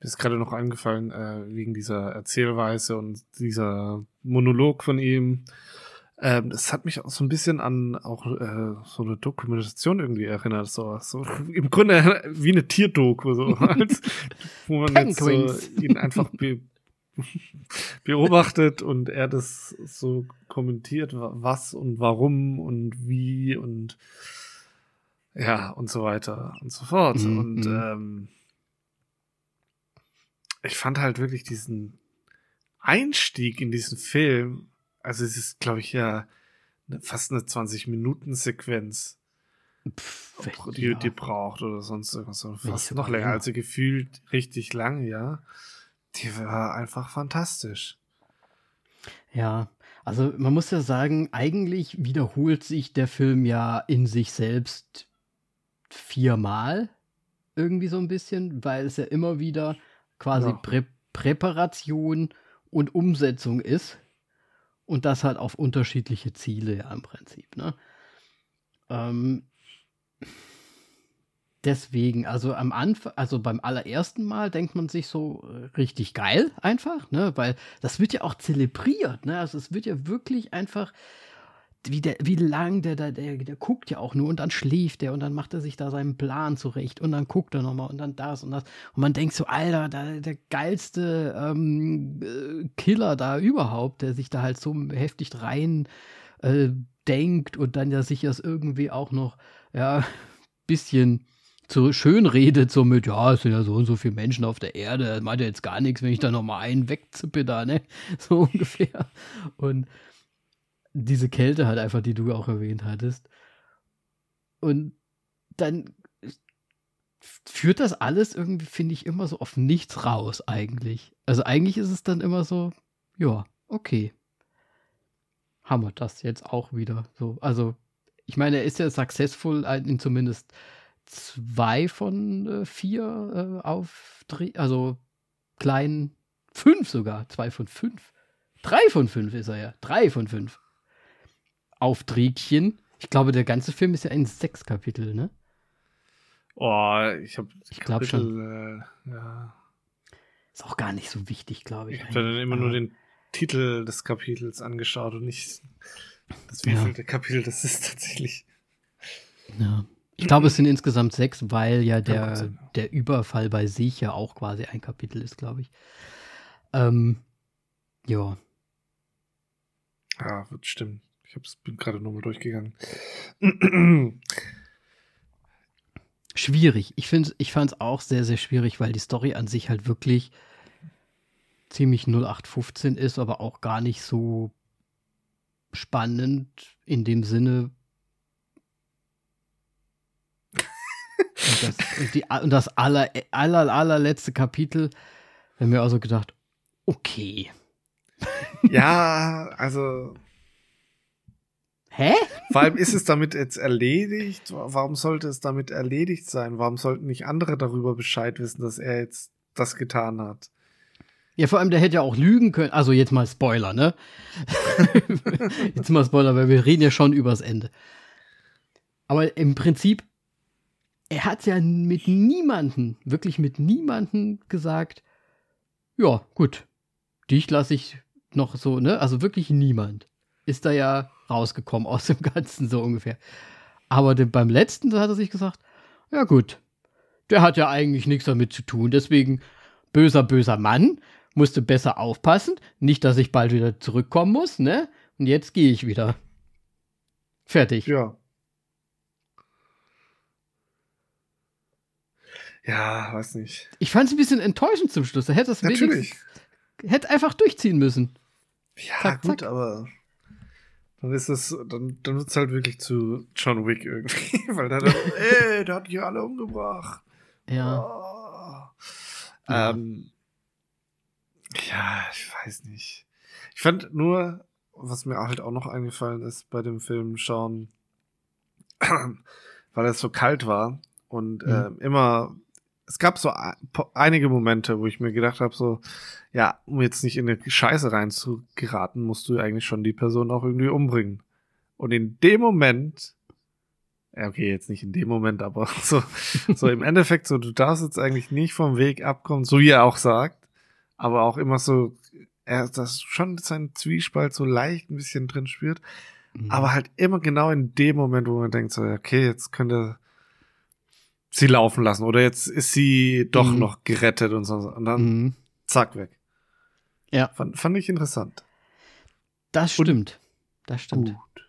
Mir ist gerade noch eingefallen, äh, wegen dieser Erzählweise und dieser Monolog von ihm. Ähm, es hat mich auch so ein bisschen an auch äh, so eine Dokumentation irgendwie erinnert. So, so im Grunde wie eine Tierdoku, so, als, wo man jetzt so ihn einfach be beobachtet und er das so kommentiert, was und warum und wie und ja und so weiter und so fort. Mhm. Und mhm. ähm, ich fand halt wirklich diesen Einstieg in diesen Film, also es ist, glaube ich, ja fast eine 20-Minuten-Sequenz, die, ja. die braucht oder sonst irgendwas. Fast noch länger, also gefühlt richtig lang, ja. Die war einfach fantastisch. Ja, also man muss ja sagen, eigentlich wiederholt sich der Film ja in sich selbst viermal irgendwie so ein bisschen, weil es ja immer wieder quasi ja. Prä Präparation und Umsetzung ist und das halt auf unterschiedliche Ziele ja im Prinzip. Ne? Ähm, deswegen, also am Anfang, also beim allerersten Mal denkt man sich so äh, richtig geil einfach, ne, weil das wird ja auch zelebriert, ne, also es wird ja wirklich einfach, wie, der, wie lang der, der, der, der guckt ja auch nur und dann schläft der und dann macht er sich da seinen Plan zurecht und dann guckt er nochmal und dann das und das. Und man denkt so, Alter, da, der geilste ähm, äh, Killer da überhaupt, der sich da halt so heftig rein äh, denkt und dann ja sich das irgendwie auch noch, ja, bisschen so schön redet, so mit, ja, es sind ja so und so viele Menschen auf der Erde, das macht ja jetzt gar nichts, wenn ich da nochmal einen wegzippe da, ne? So ungefähr. Und diese Kälte halt einfach, die du auch erwähnt hattest. Und dann führt das alles irgendwie, finde ich, immer so auf nichts raus, eigentlich. Also eigentlich ist es dann immer so, ja, okay. Haben wir das jetzt auch wieder so. Also, ich meine, er ist ja successful in zumindest zwei von äh, vier äh, Auftrieben, also kleinen fünf sogar, zwei von fünf. Drei von fünf ist er ja. Drei von fünf. Aufträgchen. Ich glaube, der ganze Film ist ja ein sechs Kapitel, ne? Oh, ich habe Ich glaube schon. Äh, ja. Ist auch gar nicht so wichtig, glaube ich. Ich habe dann immer nur den Titel des Kapitels angeschaut und nicht das wievielte ja. Kapitel das ist tatsächlich. Ja. Ich glaube, es sind insgesamt sechs, weil ja der, der Überfall bei sich ja auch quasi ein Kapitel ist, glaube ich. Ähm, ja. Ja, wird stimmen. Ich hab's, bin gerade nochmal durchgegangen. schwierig. Ich, ich fand es auch sehr, sehr schwierig, weil die Story an sich halt wirklich ziemlich 0815 ist, aber auch gar nicht so spannend in dem Sinne. Und das, und die, und das aller, aller, allerletzte Kapitel, haben wir also gedacht, okay. Ja, also. Hä? Vor allem ist es damit jetzt erledigt? Warum sollte es damit erledigt sein? Warum sollten nicht andere darüber Bescheid wissen, dass er jetzt das getan hat? Ja, vor allem, der hätte ja auch lügen können. Also jetzt mal Spoiler, ne? jetzt mal Spoiler, weil wir reden ja schon übers Ende. Aber im Prinzip, er hat ja mit niemanden, wirklich mit niemanden gesagt, ja, gut, dich lasse ich noch so, ne? Also wirklich niemand ist da ja rausgekommen aus dem Ganzen, so ungefähr. Aber den, beim letzten hat er sich gesagt, ja gut, der hat ja eigentlich nichts damit zu tun, deswegen böser, böser Mann, musste besser aufpassen, nicht, dass ich bald wieder zurückkommen muss, ne? Und jetzt gehe ich wieder. Fertig. Ja. Ja, weiß nicht. Ich fand es ein bisschen enttäuschend zum Schluss. Er hätte es Natürlich. Hätte einfach durchziehen müssen. Ja, zack, gut, zack. aber dann ist es, dann, dann wird es halt wirklich zu John Wick irgendwie, weil dann, ey, der hat die alle umgebracht. Ja. Oh. ja. Ähm, ja, ich weiß nicht. Ich fand nur, was mir halt auch noch eingefallen ist bei dem Film schauen, weil es so kalt war und mhm. äh, immer, es gab so einige Momente, wo ich mir gedacht habe, so, ja, um jetzt nicht in eine Scheiße reinzugeraten, musst du eigentlich schon die Person auch irgendwie umbringen. Und in dem Moment, ja, okay, jetzt nicht in dem Moment, aber so, so im Endeffekt, so, du darfst jetzt eigentlich nicht vom Weg abkommen, so wie er auch sagt aber auch immer so, er das schon sein Zwiespalt so leicht ein bisschen drin spürt, mhm. aber halt immer genau in dem Moment, wo man denkt so, okay, jetzt könnte sie laufen lassen oder jetzt ist sie doch mhm. noch gerettet und so und dann mhm. zack weg. Ja. Fand, fand ich interessant. Das stimmt. Und das stimmt. Gut.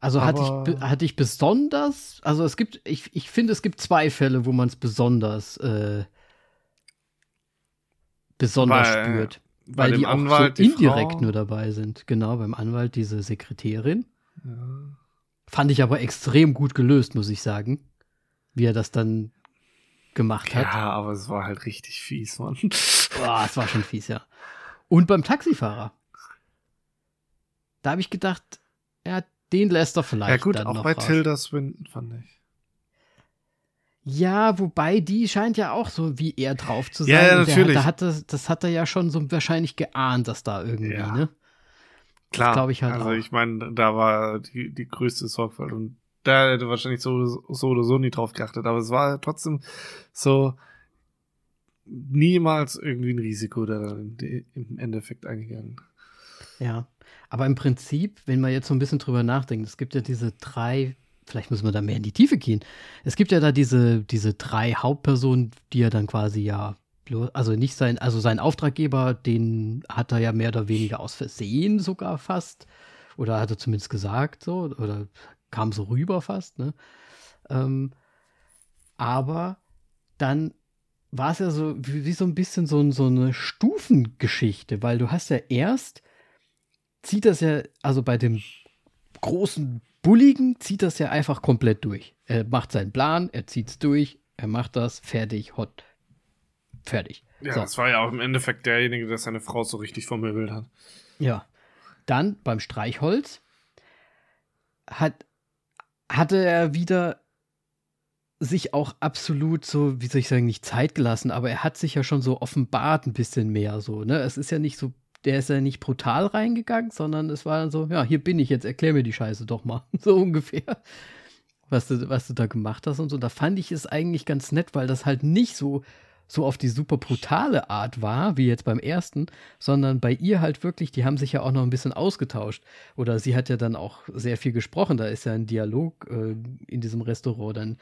Also hatte ich, hatte ich besonders, also es gibt, ich, ich finde, es gibt zwei Fälle, wo man es besonders äh, besonders bei, spürt. Weil die auch Anwalt, so indirekt Frau. nur dabei sind. Genau, beim Anwalt diese Sekretärin. Ja. Fand ich aber extrem gut gelöst, muss ich sagen. Wie er das dann gemacht hat. Ja, aber es war halt richtig fies, Mann. Boah, es war schon fies, ja. Und beim Taxifahrer. Da habe ich gedacht, ja, den lässt er vielleicht. Ja, gut, auch bei raus. Tilda Swinton fand ich. Ja, wobei die scheint ja auch so wie er drauf zu sein. Ja, ja natürlich. Hat das, das hat er ja schon so wahrscheinlich geahnt, dass da irgendwie, ja. ne? Klar. glaube ich halt Also auch. ich meine, da war die, die größte Sorgfalt und da hätte wahrscheinlich so, so oder so nie drauf geachtet. Aber es war trotzdem so niemals irgendwie ein Risiko da im Endeffekt eingegangen. Ja, aber im Prinzip, wenn man jetzt so ein bisschen drüber nachdenkt, es gibt ja diese drei vielleicht müssen wir da mehr in die Tiefe gehen. Es gibt ja da diese, diese drei Hauptpersonen, die er dann quasi ja, also nicht sein, also sein Auftraggeber, den hat er ja mehr oder weniger aus Versehen sogar fast. Oder hat er zumindest gesagt so, oder kam so rüber fast, ne? Ähm, aber dann war es ja so wie, wie, so ein bisschen so, so eine Stufengeschichte, weil du hast ja erst, zieht das ja, also bei dem großen Bulligen zieht das ja einfach komplett durch. Er macht seinen Plan, er zieht es durch, er macht das, fertig, hot. Fertig. Ja, so. das war ja auch im Endeffekt derjenige, der seine Frau so richtig vermöbelt hat. Ja. Dann beim Streichholz hat, hatte er wieder sich auch absolut so, wie soll ich sagen, nicht Zeit gelassen, aber er hat sich ja schon so offenbart ein bisschen mehr so, ne? Es ist ja nicht so der ist ja nicht brutal reingegangen, sondern es war dann so, ja, hier bin ich jetzt, erklär mir die Scheiße doch mal. So ungefähr. Was du, was du da gemacht hast und so. Da fand ich es eigentlich ganz nett, weil das halt nicht so, so auf die super brutale Art war, wie jetzt beim ersten, sondern bei ihr halt wirklich, die haben sich ja auch noch ein bisschen ausgetauscht. Oder sie hat ja dann auch sehr viel gesprochen. Da ist ja ein Dialog äh, in diesem Restaurant dann,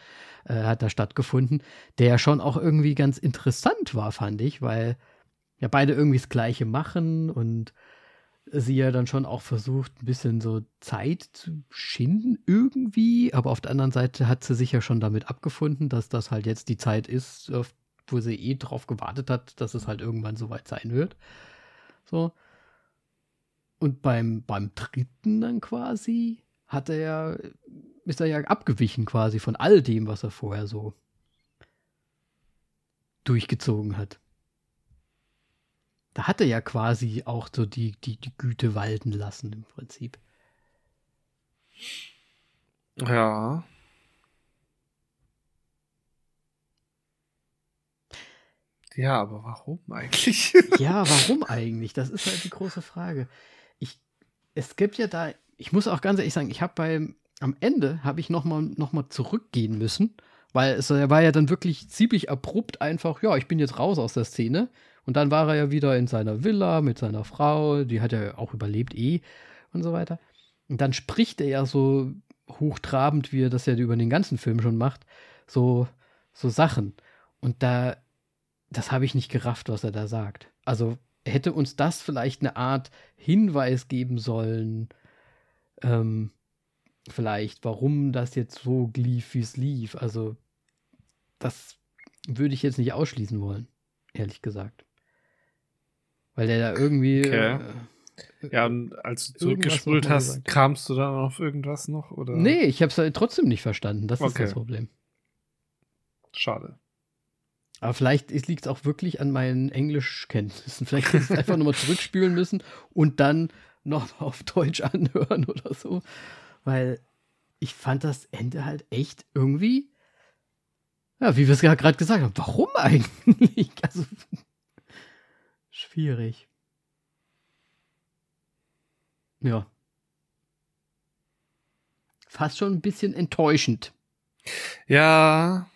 äh, hat da stattgefunden, der ja schon auch irgendwie ganz interessant war, fand ich, weil ja beide irgendwie das Gleiche machen und sie ja dann schon auch versucht, ein bisschen so Zeit zu schinden irgendwie, aber auf der anderen Seite hat sie sich ja schon damit abgefunden, dass das halt jetzt die Zeit ist, wo sie eh drauf gewartet hat, dass es halt irgendwann soweit sein wird. So. Und beim, beim dritten dann quasi hat er ja, ist er ja abgewichen quasi von all dem, was er vorher so durchgezogen hat. Da hat er ja quasi auch so die, die, die Güte walten lassen im Prinzip. Ja. Ja, aber warum eigentlich? ja, warum eigentlich? Das ist halt die große Frage. Ich, es gibt ja da, ich muss auch ganz ehrlich sagen, ich habe beim, am Ende habe ich nochmal noch mal zurückgehen müssen, weil es war ja dann wirklich ziemlich abrupt einfach, ja, ich bin jetzt raus aus der Szene. Und dann war er ja wieder in seiner Villa mit seiner Frau, die hat ja auch überlebt eh und so weiter. Und dann spricht er ja so hochtrabend, wie er das ja über den ganzen Film schon macht, so, so Sachen. Und da, das habe ich nicht gerafft, was er da sagt. Also hätte uns das vielleicht eine Art Hinweis geben sollen, ähm, vielleicht, warum das jetzt so lief, wie es lief. Also, das würde ich jetzt nicht ausschließen wollen, ehrlich gesagt. Weil der da irgendwie. Okay. Äh, ja, und als du zurückgespult hast, kamst du dann auf irgendwas noch? Oder? Nee, ich habe es halt trotzdem nicht verstanden. Das okay. ist das Problem. Schade. Aber vielleicht liegt es auch wirklich an meinen Englischkenntnissen. Vielleicht hätte ich einfach nochmal zurückspülen müssen und dann noch auf Deutsch anhören oder so. Weil ich fand das Ende halt echt irgendwie, ja, wie wir es gerade gesagt haben, warum eigentlich? Also, schwierig. Ja. Fast schon ein bisschen enttäuschend. Ja,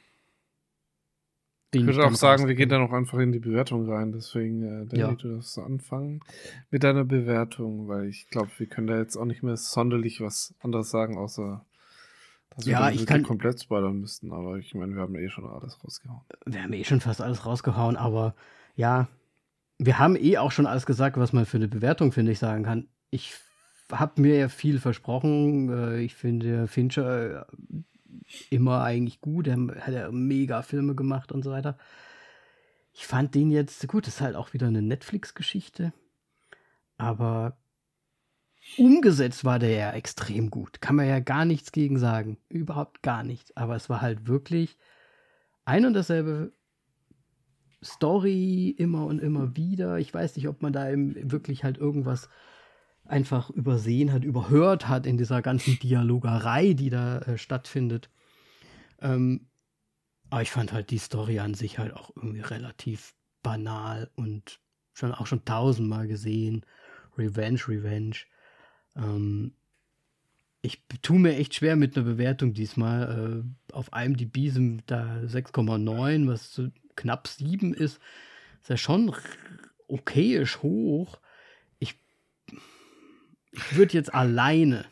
ich würde auch sagen, wir gehen da noch einfach in die Bewertung rein. Deswegen, äh, Danny, ja. du darfst anfangen mit deiner Bewertung, weil ich glaube, wir können da jetzt auch nicht mehr sonderlich was anderes sagen, außer dass wir ja, ich kann, komplett spoilern müssten. Aber ich meine, wir haben eh schon alles rausgehauen. Wir haben eh schon fast alles rausgehauen, aber ja, wir haben eh auch schon alles gesagt, was man für eine Bewertung, finde ich, sagen kann. Ich habe mir ja viel versprochen. Äh, ich finde, Fincher immer eigentlich gut. Er hat ja mega Filme gemacht und so weiter. Ich fand den jetzt, gut, ist halt auch wieder eine Netflix-Geschichte. Aber umgesetzt war der ja extrem gut. Kann man ja gar nichts gegen sagen. Überhaupt gar nichts. Aber es war halt wirklich ein und dasselbe Story immer und immer wieder. Ich weiß nicht, ob man da wirklich halt irgendwas einfach übersehen hat, überhört hat in dieser ganzen Dialogerei, die da äh, stattfindet. Ähm, aber ich fand halt die Story an sich halt auch irgendwie relativ banal und schon auch schon tausendmal gesehen. Revenge, Revenge. Ähm, ich tue mir echt schwer mit einer Bewertung diesmal. Äh, auf IMDb sind da 6,9, was so knapp 7 ist. Ist ja schon okayisch hoch. Ich, würde jetzt alleine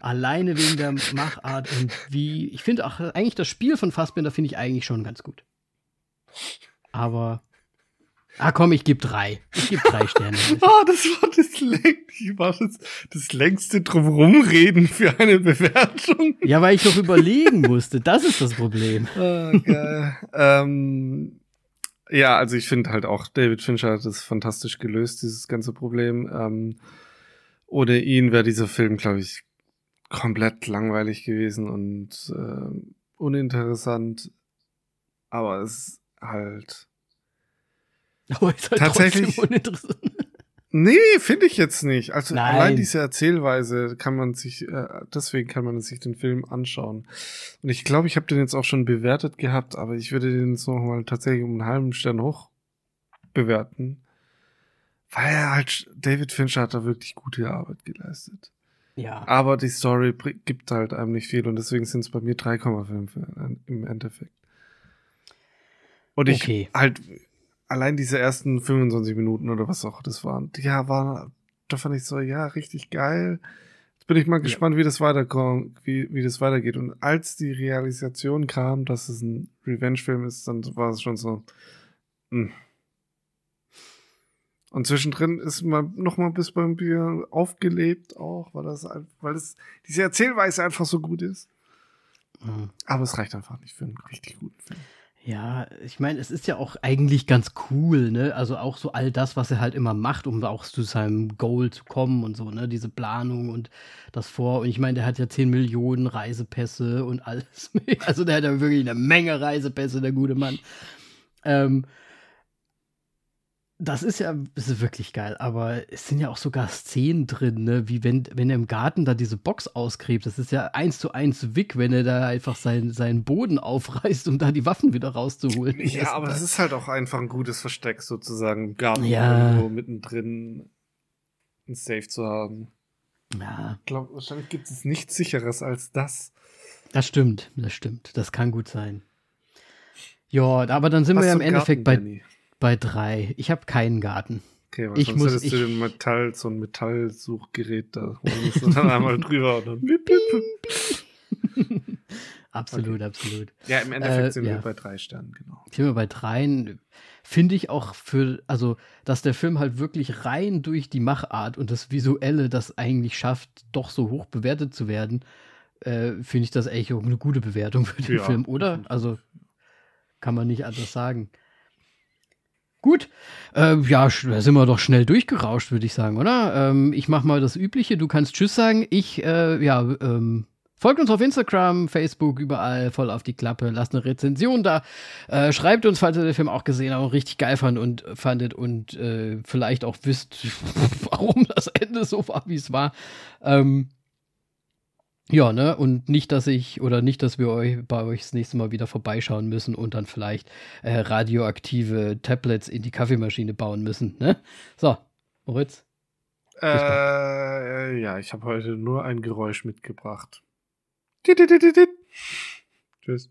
Alleine wegen der Machart und wie. Ich finde auch eigentlich das Spiel von Fassbinder finde ich eigentlich schon ganz gut. Aber. Ah komm, ich gebe drei. Ich gebe drei Sterne. oh, das war das, läng war das, das längste Drumrumreden für eine Bewertung. Ja, weil ich doch überlegen musste. Das ist das Problem. Oh, geil. ähm, ja, also ich finde halt auch, David Fincher hat das fantastisch gelöst, dieses ganze Problem. Ähm, ohne ihn wäre dieser Film, glaube ich, komplett langweilig gewesen und äh, uninteressant. Aber es ist halt. Aber ist halt tatsächlich uninteressant. Nee, finde ich jetzt nicht. Also Nein. allein diese Erzählweise kann man sich, äh, deswegen kann man sich den Film anschauen. Und ich glaube, ich habe den jetzt auch schon bewertet gehabt, aber ich würde den jetzt nochmal tatsächlich um einen halben Stern hoch bewerten. Weil er halt, David Fincher hat da wirklich gute Arbeit geleistet. Ja. Aber die Story gibt halt einem nicht viel und deswegen sind es bei mir 3,5 äh, im Endeffekt. Und ich okay. halt allein diese ersten 25 Minuten oder was auch das waren, ja, war, da fand ich so, ja, richtig geil. Jetzt bin ich mal gespannt, ja. wie das weiterkommt, wie, wie das weitergeht. Und als die Realisation kam, dass es ein Revenge-Film ist, dann war es schon so, mh, hm. Und zwischendrin ist man noch mal bis beim Bier aufgelebt auch, weil das, weil das, diese Erzählweise einfach so gut ist. Mhm. Aber es reicht einfach nicht für einen richtig guten Film. Ja, ich meine, es ist ja auch eigentlich ganz cool, ne? Also auch so all das, was er halt immer macht, um auch zu seinem Goal zu kommen und so, ne? Diese Planung und das Vor. Und ich meine, der hat ja 10 Millionen Reisepässe und alles. Also der hat ja wirklich eine Menge Reisepässe, der gute Mann. Ähm, das ist ja ist wirklich geil, aber es sind ja auch sogar Szenen drin, ne? wie wenn, wenn er im Garten da diese Box ausgräbt. Das ist ja eins zu eins Wick, wenn er da einfach sein, seinen Boden aufreißt, um da die Waffen wieder rauszuholen. Ja, das aber das ist halt auch einfach ein gutes Versteck, sozusagen im Garten ja. irgendwo mittendrin ein Safe zu haben. Ja. Ich glaube, wahrscheinlich gibt es nichts sicheres als das. Das stimmt, das stimmt. Das kann gut sein. Ja, aber dann sind Was wir ja im Endeffekt Garten, bei. Danny? Bei drei. Ich habe keinen Garten. Okay, weil ich sonst muss, hättest ich, du den Metall, so ein Metallsuchgerät da und dann einmal drüber und dann bip, bip. Absolut, okay. absolut. Ja, im Endeffekt äh, sind ja. wir bei drei Sternen, genau. Sind wir bei dreien. Finde ich auch für, also, dass der Film halt wirklich rein durch die Machart und das Visuelle das eigentlich schafft, doch so hoch bewertet zu werden, äh, finde ich das echt auch eine gute Bewertung für den ja. Film, oder? Also, kann man nicht anders sagen. Gut, äh, ja, da sind wir doch schnell durchgerauscht, würde ich sagen, oder? Ähm, ich mache mal das Übliche. Du kannst Tschüss sagen. Ich, äh, ja, ähm, folgt uns auf Instagram, Facebook, überall voll auf die Klappe. Lasst eine Rezension da. Äh, schreibt uns, falls ihr den Film auch gesehen habt und richtig geil fand und, fandet und äh, vielleicht auch wisst, warum das Ende so war, wie es war. Ähm, ja, ne? Und nicht, dass ich, oder nicht, dass wir euch bei euch das nächste Mal wieder vorbeischauen müssen und dann vielleicht äh, radioaktive Tablets in die Kaffeemaschine bauen müssen, ne? So, Moritz. Äh, ja, ich habe heute nur ein Geräusch mitgebracht. Tschüss.